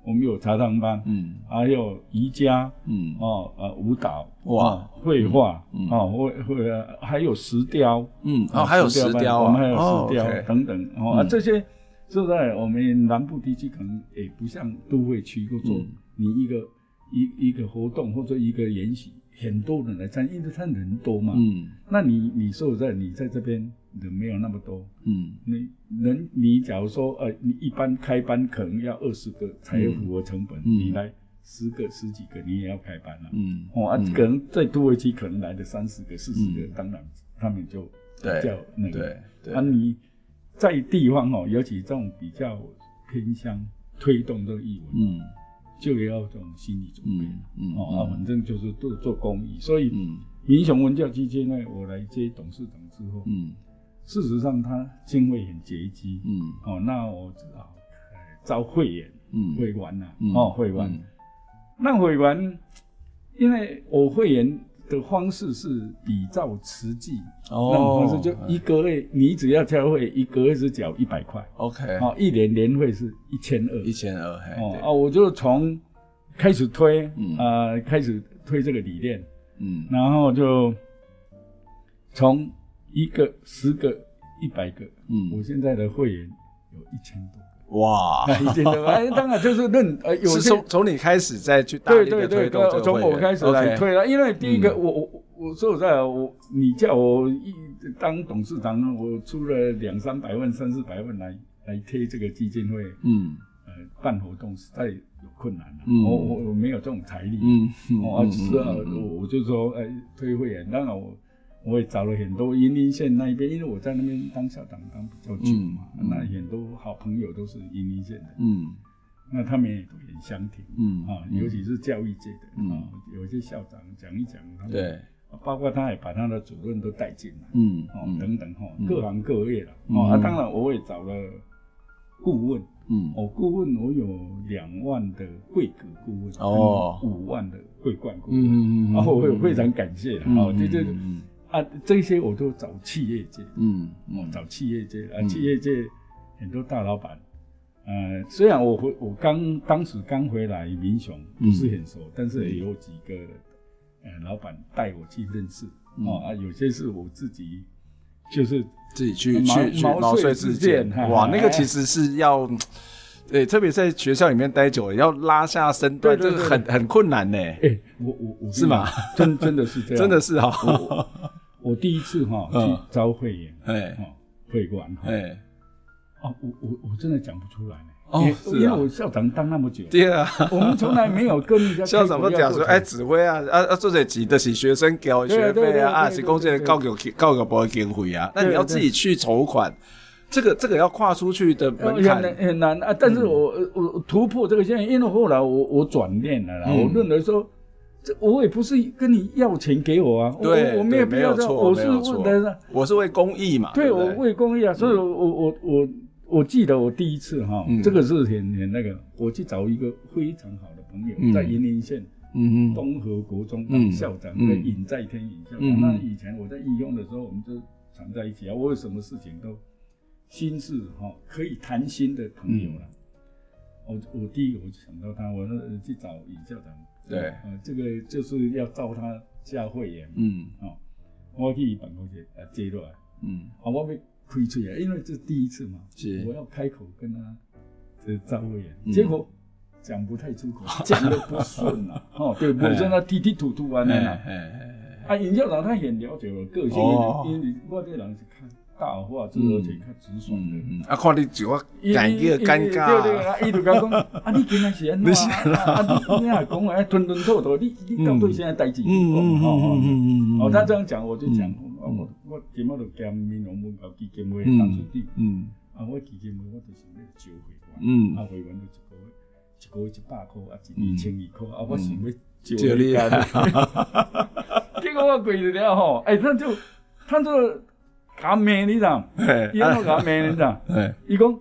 [SPEAKER 4] 我们有茶汤班，嗯，还有瑜伽，嗯，哦，呃，舞蹈，哇，绘画，哦，会会还有石雕，
[SPEAKER 2] 嗯，哦，还有石雕，
[SPEAKER 4] 我们还有石雕等等，哦，啊，这些。是在我们南部地区，可能也不像都会区或者你一个一一个活动或者一个演习，很多人来参与，因为他人多嘛。嗯，那你你说在你在这边，人没有那么多，嗯，你人你假如说呃，你一般开班可能要二十个才符合成本，你来十个十几个你也要开班了，嗯，哦啊，可能在都会区可能来的三十个四十个，当然他们就比较那个，啊你在地方哦，尤其这种比较偏乡推动这个译文，嗯，就要这种心理准备，嗯，哦啊，反正就是做做公益，所以民雄文教基金呢，我来接董事长之后，嗯。事实上，他经费很拮据。嗯，哦，那我知道招会员，嗯，会员呐，哦，会员。那会员，因为我会员的方式是比照实际，哦，那种方式就一个月，你只要交会，一个月是缴一百块，OK，哦，一年年费是一千二，一千二，哦，啊，我就从开始推，啊，开始推这个理念，嗯，然后就从。一个、十个、一百个，嗯，我现在的会员有一千多个，哇，一千多当然就是认，呃，有些从从你开始再去大力的推动这个会员，从我开始来推了，因为第一个，我我我说实在，我你叫我一当董事长，我出了两三百万、三四百万来来贴这个基金会，嗯，呃，办活动实在有困难了，嗯，我我我没有这种财力，嗯，我只啊，我我就说，哎，推会员，当然我。我也找了很多云林县那一边，因为我在那边当校长当比较久嘛，嗯、那很多好朋友都是云林县的，嗯，那他们也都很相挺，嗯啊，尤其是教育界的，嗯、啊，有些校长讲一讲，他们对，包括他也把他的主任都带进来，嗯，哦、啊，等等哈，各行各业了，哦、嗯，啊，当然我也找了顾问，嗯，哦，顾问我有两万的贵格顾问，哦，五万的桂冠顾问，嗯嗯，然后我也非常感谢，哦，这这。啊，这些我都找企业界，嗯，嗯，找企业界啊，企业界很多大老板，呃，虽然我回我刚当时刚回来民雄不是很熟，但是也有几个呃老板带我去认识，哦啊，有些是我自己就是自己去去去毛遂自荐，哇，那个其实是要，对，特别在学校里面待久了，要拉下身段，这个很很困难呢。哎，我我我是吗？真真的是这样，真的是哈。我第一次哈去招会员，哎，会馆，哎，哦，我我我真的讲不出来呢，哦，因为我校长当那么久，对啊，我们从来没有跟人家 校长都讲说，哎，指挥啊，啊啊，做这几的是学生交学费啊，啊，是公司的教育教育部的经费啊，那你要自己去筹款，这个这个要跨出去的门槛。很难啊，但是我我突破这个现象，因为后来我我转念了，我认为说。这我也不是跟你要钱给我啊，对我我没有必要这样，我是问的，我是为公益嘛，对，我为公益啊，所以我我我我记得我第一次哈，这个是很很那个，我去找一个非常好的朋友，在云林县嗯东河国中当校长，那个尹在天尹校长，那以前我在义勇的时候，我们就常在一起啊，我有什么事情都心事哈，可以谈心的朋友了。我我第一个我就想到他，我说去找尹校长。对，呃，这个就是要照他加会员，嗯，哦，我去办公室啊接落来，嗯，啊，我被亏出来，因为这是第一次嘛，是，我要开口跟他这招会员，结果讲不太出口，讲的不顺啊，哦，对，不是那踢踢突突啊那样，啊，尹校长他很了解我个性，因为我这人是看。大话，这而且较直爽的。啊，看你就我感觉尴尬。对对啊，伊就甲讲，啊，你今仔是安怎？啊，你你啊讲话吞吞吐吐，你你到底现在代志？嗯嗯嗯嗯哦，他这样讲，我就讲，我我今麦就兼民雄文教基金会当书记。嗯。啊，我基金会我就是咧招会员。嗯。啊，会员就一个月，一个月一百块，啊，一年千二块，啊，我想要招你啊。结果我过去了吼，哎，他就他就。他骂你噻，伊安怎甲骂你噻？伊讲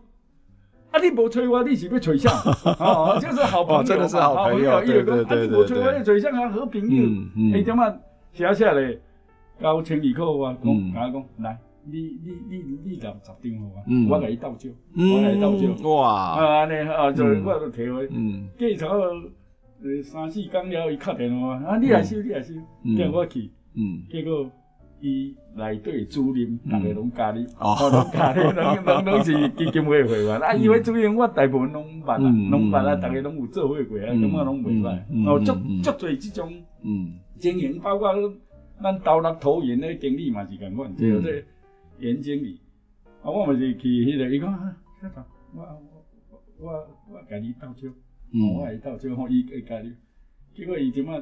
[SPEAKER 4] 啊，你无催我，你是要催啥？哦，就是好朋友，真的是好朋友。伊就讲啊，你无催我，你催啥啊？好朋友，哎，点啊？写写咧，交千二块啊，讲，甲我讲，来，你你你你留十张好啊，我来倒酒，我来倒酒。哇！啊，安尼啊，就我就提回，过头呃三四工了，伊敲电话，啊，你来收，你来收，叫我去，结果。伊内底主任，逐个拢加你，哦，拢加你，拢拢拢是基金会会员。啊，伊位主任我大部分拢捌啊，拢捌啊，逐个拢有做会过啊，感觉拢袂歹。哦，足足侪即种，嗯，经营包括咱斗六土营的经理嘛是共款，对不对？严经理，啊，我嘛是去迄个，伊讲，我我我我甲你倒酒，我甲伊倒酒，吼，伊会甲你，结果伊即马，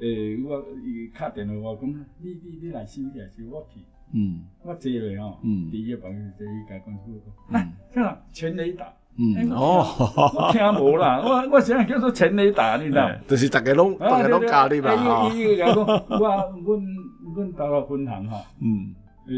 [SPEAKER 4] 诶，我伊敲电话我讲，你你你来收来收，我去，嗯，我坐落吼，嗯，第一个朋友就伊家讲出讲，来，校长，全雷打。嗯。哦，我听无啦，我我现在叫做全雷打，你知道？
[SPEAKER 2] 就是大家拢大家拢教你嘛。
[SPEAKER 4] 伊伊伊个讲，我阮阮到了分行哈，嗯，呃，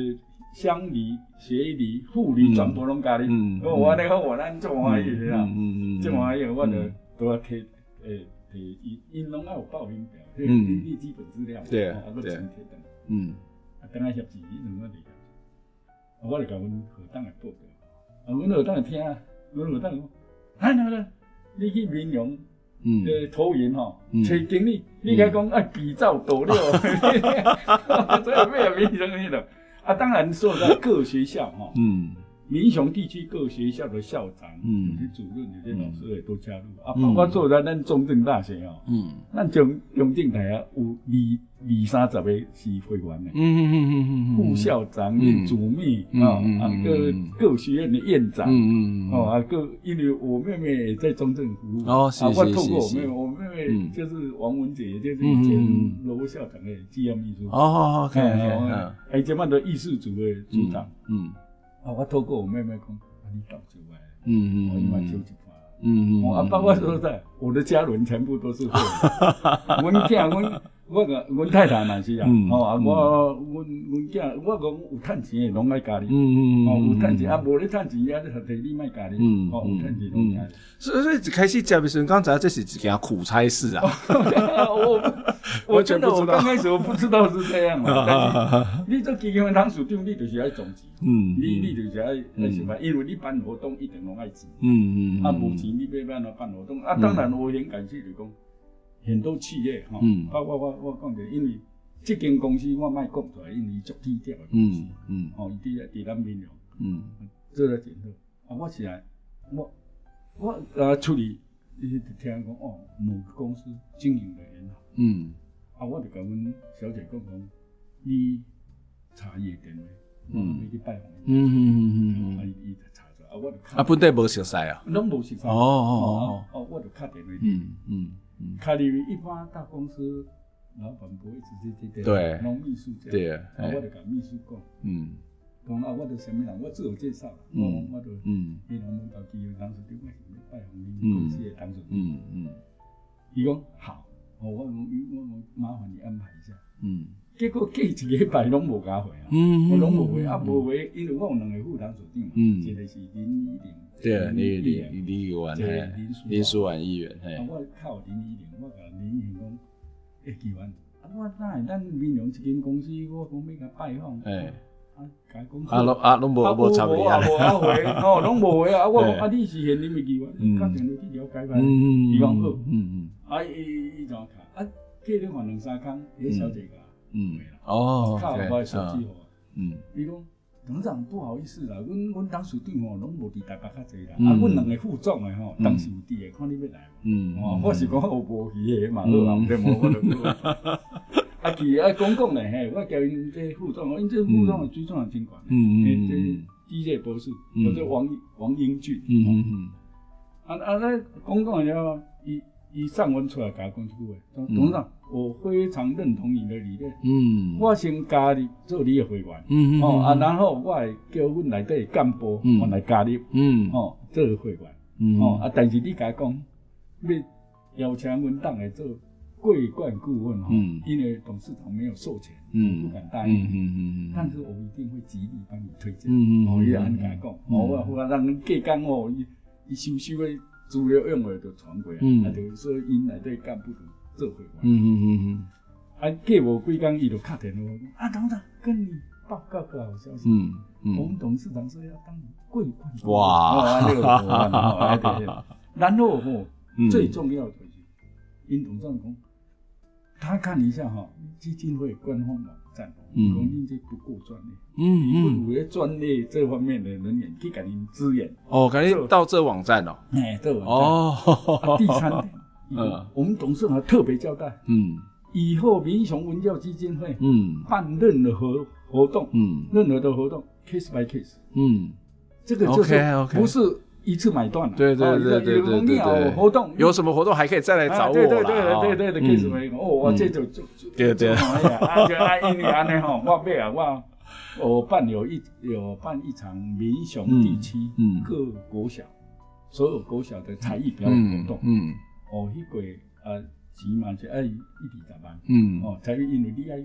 [SPEAKER 4] 乡里、协里、护理全部拢教你。嗯，我那个我咱做欢喜的啦，嗯嗯，做欢喜我就都要贴诶贴，因因拢爱有报名表，嗯，你基本资料，对啊，对。啊，嗯，啊，等下协议你怎么嚟？我就甲阮学长来报表，啊，阮学长来听。我老邓讲，哎，那个，你去民雄，呃，投银吼，找经理，你该讲爱比照斗六，所 以 没有民雄那种，啊，当然说在各学校哈，嗯。民雄地区各学校的校长、嗯，有些主任、有些老师也都加入啊。包括做在咱中正大学哦，嗯，咱中中正大学有二二三十个是会员的，嗯嗯嗯嗯嗯，副校长、主秘啊啊，各各学院的院长，嗯嗯哦啊，各因为我妹妹也在中正服务哦，是是是，我透过我妹妹，我妹妹就是王文姐，就是以前罗校长的纪要秘书哦，OK OK，还有这么多艺术组的组长，嗯。啊！我透过我妹妹讲，啊，你倒酒啊，嗯嗯，我一万九十八，嗯嗯，啊，包括说的我的家人全部都是会员，我囝，我我个阮太太嘛是啊，哦啊，我阮阮囝，我讲有趁钱的拢爱家己，嗯嗯，哦有趁钱啊，无咧趁钱啊，你学地你莫家己，嗯，哦有趁钱拢家己。所以所以一开始接的时候，刚才这是一件苦差事啊，我 我真的我刚开始我不知道是这样啊，你做基金会当处长，你就是爱总结，嗯，你你就是爱爱什么？因为你办活动一定拢爱钱，嗯嗯，啊无钱你要安怎办活动？啊当然我很感谢你讲。很多企业哈，包括我我讲的，因为这间公司我卖讲出来，因为做低调的公司，嗯，哦，低在低咱闽南，嗯，做了点多，啊，我起来，我我啊处理，你听讲哦，某个公司经营的很好，嗯，啊，我就跟阮小姐讲讲，你茶叶店的，嗯，你去拜访，嗯嗯嗯嗯嗯，啊，伊就查出来，啊，我就看，啊，本地无熟悉啊，拢无熟悉，哦哦哦，哦，我就打电话，嗯嗯。卡里一般大公司，老板不会直接对对，弄秘书这样，对。啊，我就跟秘书讲，嗯，讲啊，我都什么人，我自我介绍，嗯，我都，嗯，你能不能到机构当时对我拜访你公司的当主任，嗯嗯，伊讲好，我我我我麻烦你安排一下，嗯，结果过一个礼拜拢无加回啊，嗯，我拢无回啊，无回，因为我有两个副当主任嘛，嗯，一个是林依玲。对啊，李李李李宇文，林书婉议员，嘿。我靠林依玲，我甲林依玲讲，会记完。啊，我哪会咱闽南一间公司，我讲要甲拜访。哎。啊，甲讲。啊，拢啊拢无无参与啊。无啊回，哦，拢无回啊。啊，我讲啊，你是现你未记完，嗯。打电话去了解吧。嗯嗯嗯。伊讲好。嗯嗯。啊，伊伊伊怎卡？啊，过了换两三工，迄小姐个。嗯。哦。靠我手机号。嗯。伊讲。董事长不好意思啦，阮阮当时对吼拢无伫台北较济啦，啊，阮两个副总诶吼，当时有伫诶，看你要来嗯？哦，我是讲我无去诶嘛，好 啊，毋得无我就。啊，其啊讲讲咧嘿，我叫因这副总，因这副总最重要真管，嗯嗯，这机械博士，或者王王英俊，嗯嗯嗯，啊啊，那讲讲了，伊伊上文出来甲我讲一句话，董事长。我非常认同你的理念。嗯，我先加入做你的会员。嗯嗯。哦啊，然后我会叫阮内底干部，我来加入。嗯。哦，做会员。嗯。哦啊，但是你甲讲，要邀请阮党来做桂冠顾问。嗯。因为董事长没有授权，嗯，不敢答应。嗯嗯嗯。但是我一定会极力帮你推荐。嗯嗯。哦，伊安尼甲讲，哦，我我让人隔工哦，伊伊收收的资料用的就传过来。嗯。啊，就是说因内底干部的。做会员，嗯嗯嗯嗯，啊，过无几工，伊就打电话讲，啊，等等跟你报告个好消息，嗯嗯，我们董事长说要当桂冠，哇，那个哈哈哈，然后吼，最重要的是，因董事长讲，他看一下哈，基金会官方网站，嗯，讲你这不够专业，嗯嗯，有专业这方面的人员去给您支援，哦，赶紧到这网站哦，哎，这网站，哦，第三点。嗯，我们董事长特别交代，嗯，以后民雄文教基金会，嗯，办任何活动，嗯，任何的活动，case by case，
[SPEAKER 2] 嗯，
[SPEAKER 4] 这个就是不是一次买断了，
[SPEAKER 2] 对对对对对对，
[SPEAKER 4] 有活动，
[SPEAKER 2] 有什么活动还可以再来找我，
[SPEAKER 4] 对对对对对对，case by case，哦，我这就就就，
[SPEAKER 2] 对对，
[SPEAKER 4] 啊。就啊因为安尼吼，我买啊我。我办有一有办一场民雄地区各国小所有国小的才艺表演活动，嗯，哦，迄个呃钱嘛是爱一二十万，嗯，哦，才因为你爱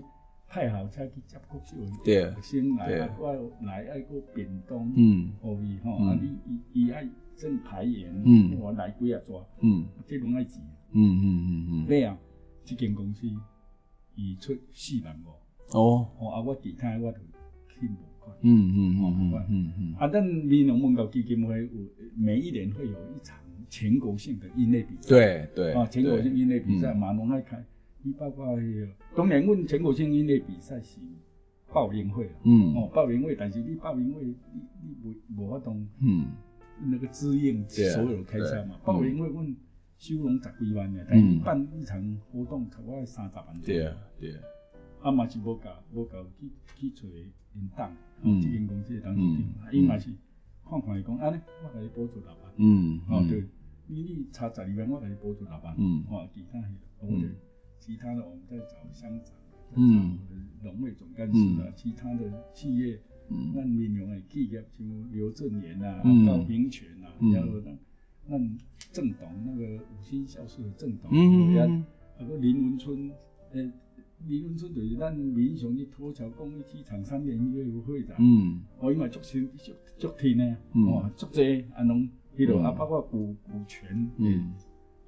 [SPEAKER 4] 派好车去接国小学生来，我来爱个便当，嗯，哦伊吼，啊你伊伊爱正排演，嗯，我来几啊桌，嗯，这拢爱钱，嗯嗯嗯嗯，对啊，这间公司伊出四万五，哦，哦啊我其他我都。嗯嗯嗯嗯嗯嗯。啊，但民农文教基金会有每一年会有一场全国性的音乐比赛，
[SPEAKER 2] 对对
[SPEAKER 4] 啊，全国性音乐比赛马龙爱开，你包括当年阮全国性音乐比赛是报名会嗯哦报名会，但是你报名会你你无无法当嗯那个支应所有开销嘛，报名会阮收拢十几万的，但是办一场活动差不多三十万，
[SPEAKER 2] 对啊对啊，
[SPEAKER 4] 啊嘛是无够无够去去找。领档，哦，这间公司当主定，伊嘛是看看伊讲，安尼，我甲你补助六万，嗯，哦对，你你差十二万，我甲你补助六万，嗯，哦，其他的，或者其他的，我们在找乡长，嗯，农会总干事啊，其他的企业，嗯，那民雄的企业，像刘正言啊，高明权啊，然后那那郑董，那个五星校舍的郑董，嗯，还有林文春，诶。林文春就是咱民雄的托桥公益机场三年一个会长，嗯，我因为足新足足天呢，哦，足济啊，拢迄落啊，包括股股权，嗯，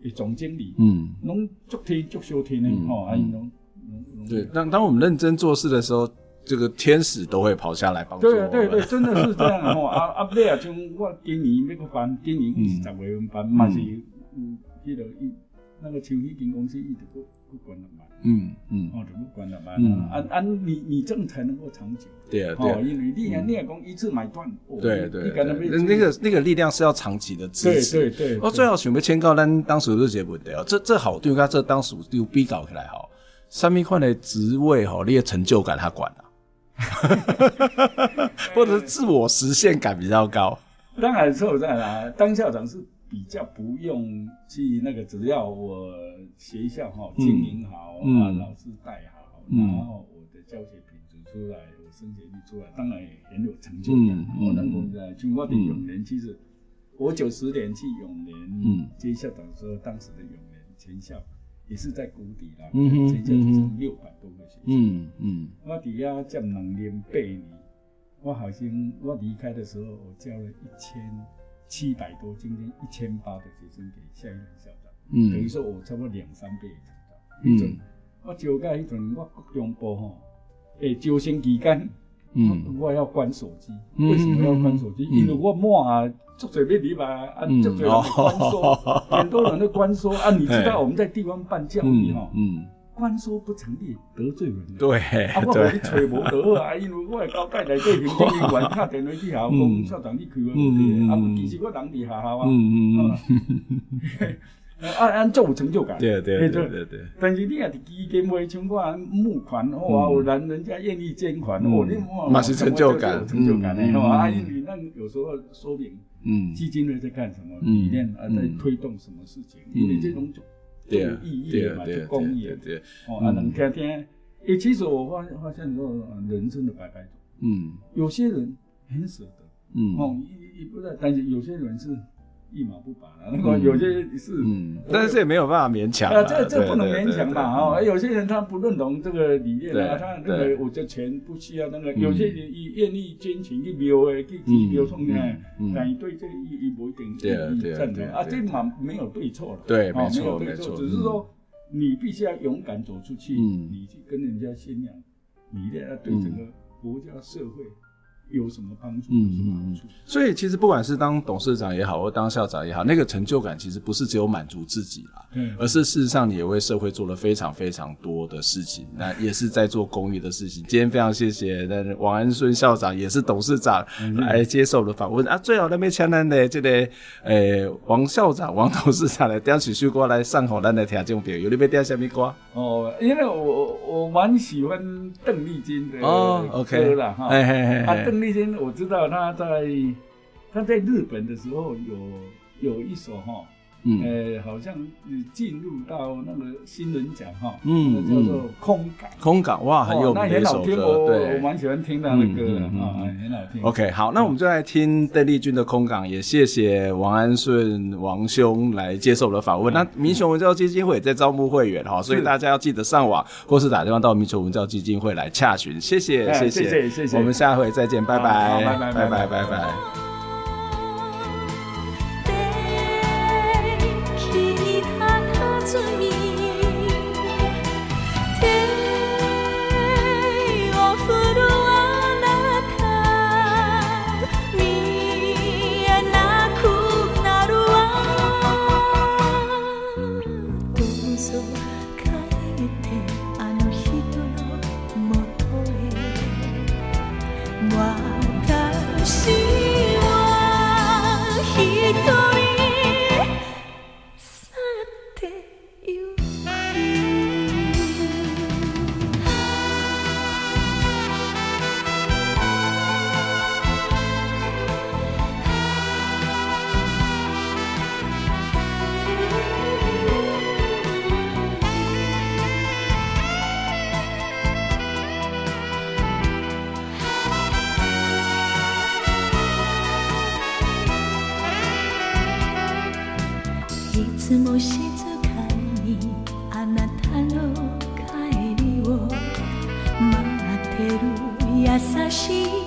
[SPEAKER 4] 的总经理，嗯，拢足天足小天的吼，啊，拢拢
[SPEAKER 2] 对，当当我们认真做事的时候，这个天使都会跑下来帮助。
[SPEAKER 4] 对对对，真的是这样 吼，啊啊，对啊，像我今年要个班，今年是十月份班，嘛是，嗯，迄落一那个像迄间公司一直不了嘛。嗯嗯，哦，就不管了嘛，啊啊，你你这样才能够长久。
[SPEAKER 2] 对啊对啊，
[SPEAKER 4] 因为你你讲一次买断，
[SPEAKER 2] 对对，那个那个力量是要长期的支持。对对对，我最好想要签告咱当时就这问题哦，这这好对他这当时就比较起来好，上面块的职位哈，你的成就感他管了，或者是自我实现感比较高。
[SPEAKER 4] 当然错在啦，当校长是。比较不用去那个，只要我学校哈经营好啊，老师带好，然后我的教学品质出来，我升学率出来，当然也很有成就感。我能够在全国的永联，其实我九十年去永联接校长的时候，当时的永联全校也是在谷底啦，全校只剩六百多个学生。嗯嗯，我底下教两年八年，我好像我离开的时候，我教了一千。七百多，今天一千八的学生给下一任校长，嗯，等于说我差不多两三倍的成长。嗯，我就在迄阵，我国中部吼，诶，招生期间，嗯，我要关手机，为什么要关手机？因为我骂啊，足侪要你嘛，啊，足侪人关说，很多人都关说啊，你知道我们在地方办教育哈，嗯。关说不成立，得罪人。
[SPEAKER 2] 对，
[SPEAKER 4] 啊，我无去揣无得啊，因为我的交代内底行政员打电话去校讲，校长你开个会，啊，其实我人伫学校啊，嗯嗯，按按做有成就感。
[SPEAKER 2] 对对对对对。
[SPEAKER 4] 但是你也是基金会像我募款，哇，有人人家愿意捐款，哦，你哇，
[SPEAKER 2] 嘛是成就感，
[SPEAKER 4] 成就感的，啊，因为那有时候说明，嗯，基金会在干什么理念啊，在推动什么事情，因为这种就。对啊，对啊，对啊，公益，对，哦，那，能听听，诶，其实我发发现说，人生的百百种，嗯，有些人很舍得，嗯，哦，一一不在，但是有些人是。一毛不拔了，那个有些是，嗯，
[SPEAKER 2] 但是也没有办法勉强
[SPEAKER 4] 啊，这这不能勉强嘛，哦，有些人他不认同这个理念啊，他认为我这钱不需要那个，有些人愿意捐钱去庙诶，去去庙送诶，但是对这个意义不一定赞同啊，这嘛没有对错了，
[SPEAKER 2] 对，没错没错，
[SPEAKER 4] 只是说你必须要勇敢走出去，你去跟人家宣扬理念，对整个国家社会。有什么帮助？嗯嗯嗯。
[SPEAKER 2] 所以其实不管是当董事长也好，或当校长也好，那个成就感其实不是只有满足自己啦，嗯，而是事实上你也为社会做了非常非常多的事情，那也是在做公益的事情。今天非常谢谢那王安顺校长，也是董事长来接受了访问啊。最好那边请咱的这个诶、欸、王校长、王董事长来点几首歌来送给咱的听众朋友，有你要点什么歌？
[SPEAKER 4] 哦，因为我我蛮喜欢邓丽君的哦，OK 啦哈，哎哎邓丽君我知道他在。他在日本的时候有有一首哈，嗯，呃，好像进入到那个新人奖哈，嗯，叫做空港，
[SPEAKER 2] 空港哇，很有名的一首歌，对，
[SPEAKER 4] 我蛮喜欢听他的歌的啊，很好听。
[SPEAKER 2] OK，好，那我们就来听邓丽君的空港，也谢谢王安顺王兄来接受我的访问。那民雄文教基金会在招募会员哈，所以大家要记得上网或是打电话到民雄文教基金会来洽询。谢谢，谢谢，谢谢，我们下回再见，拜拜，拜拜，拜拜，拜拜。
[SPEAKER 3] 私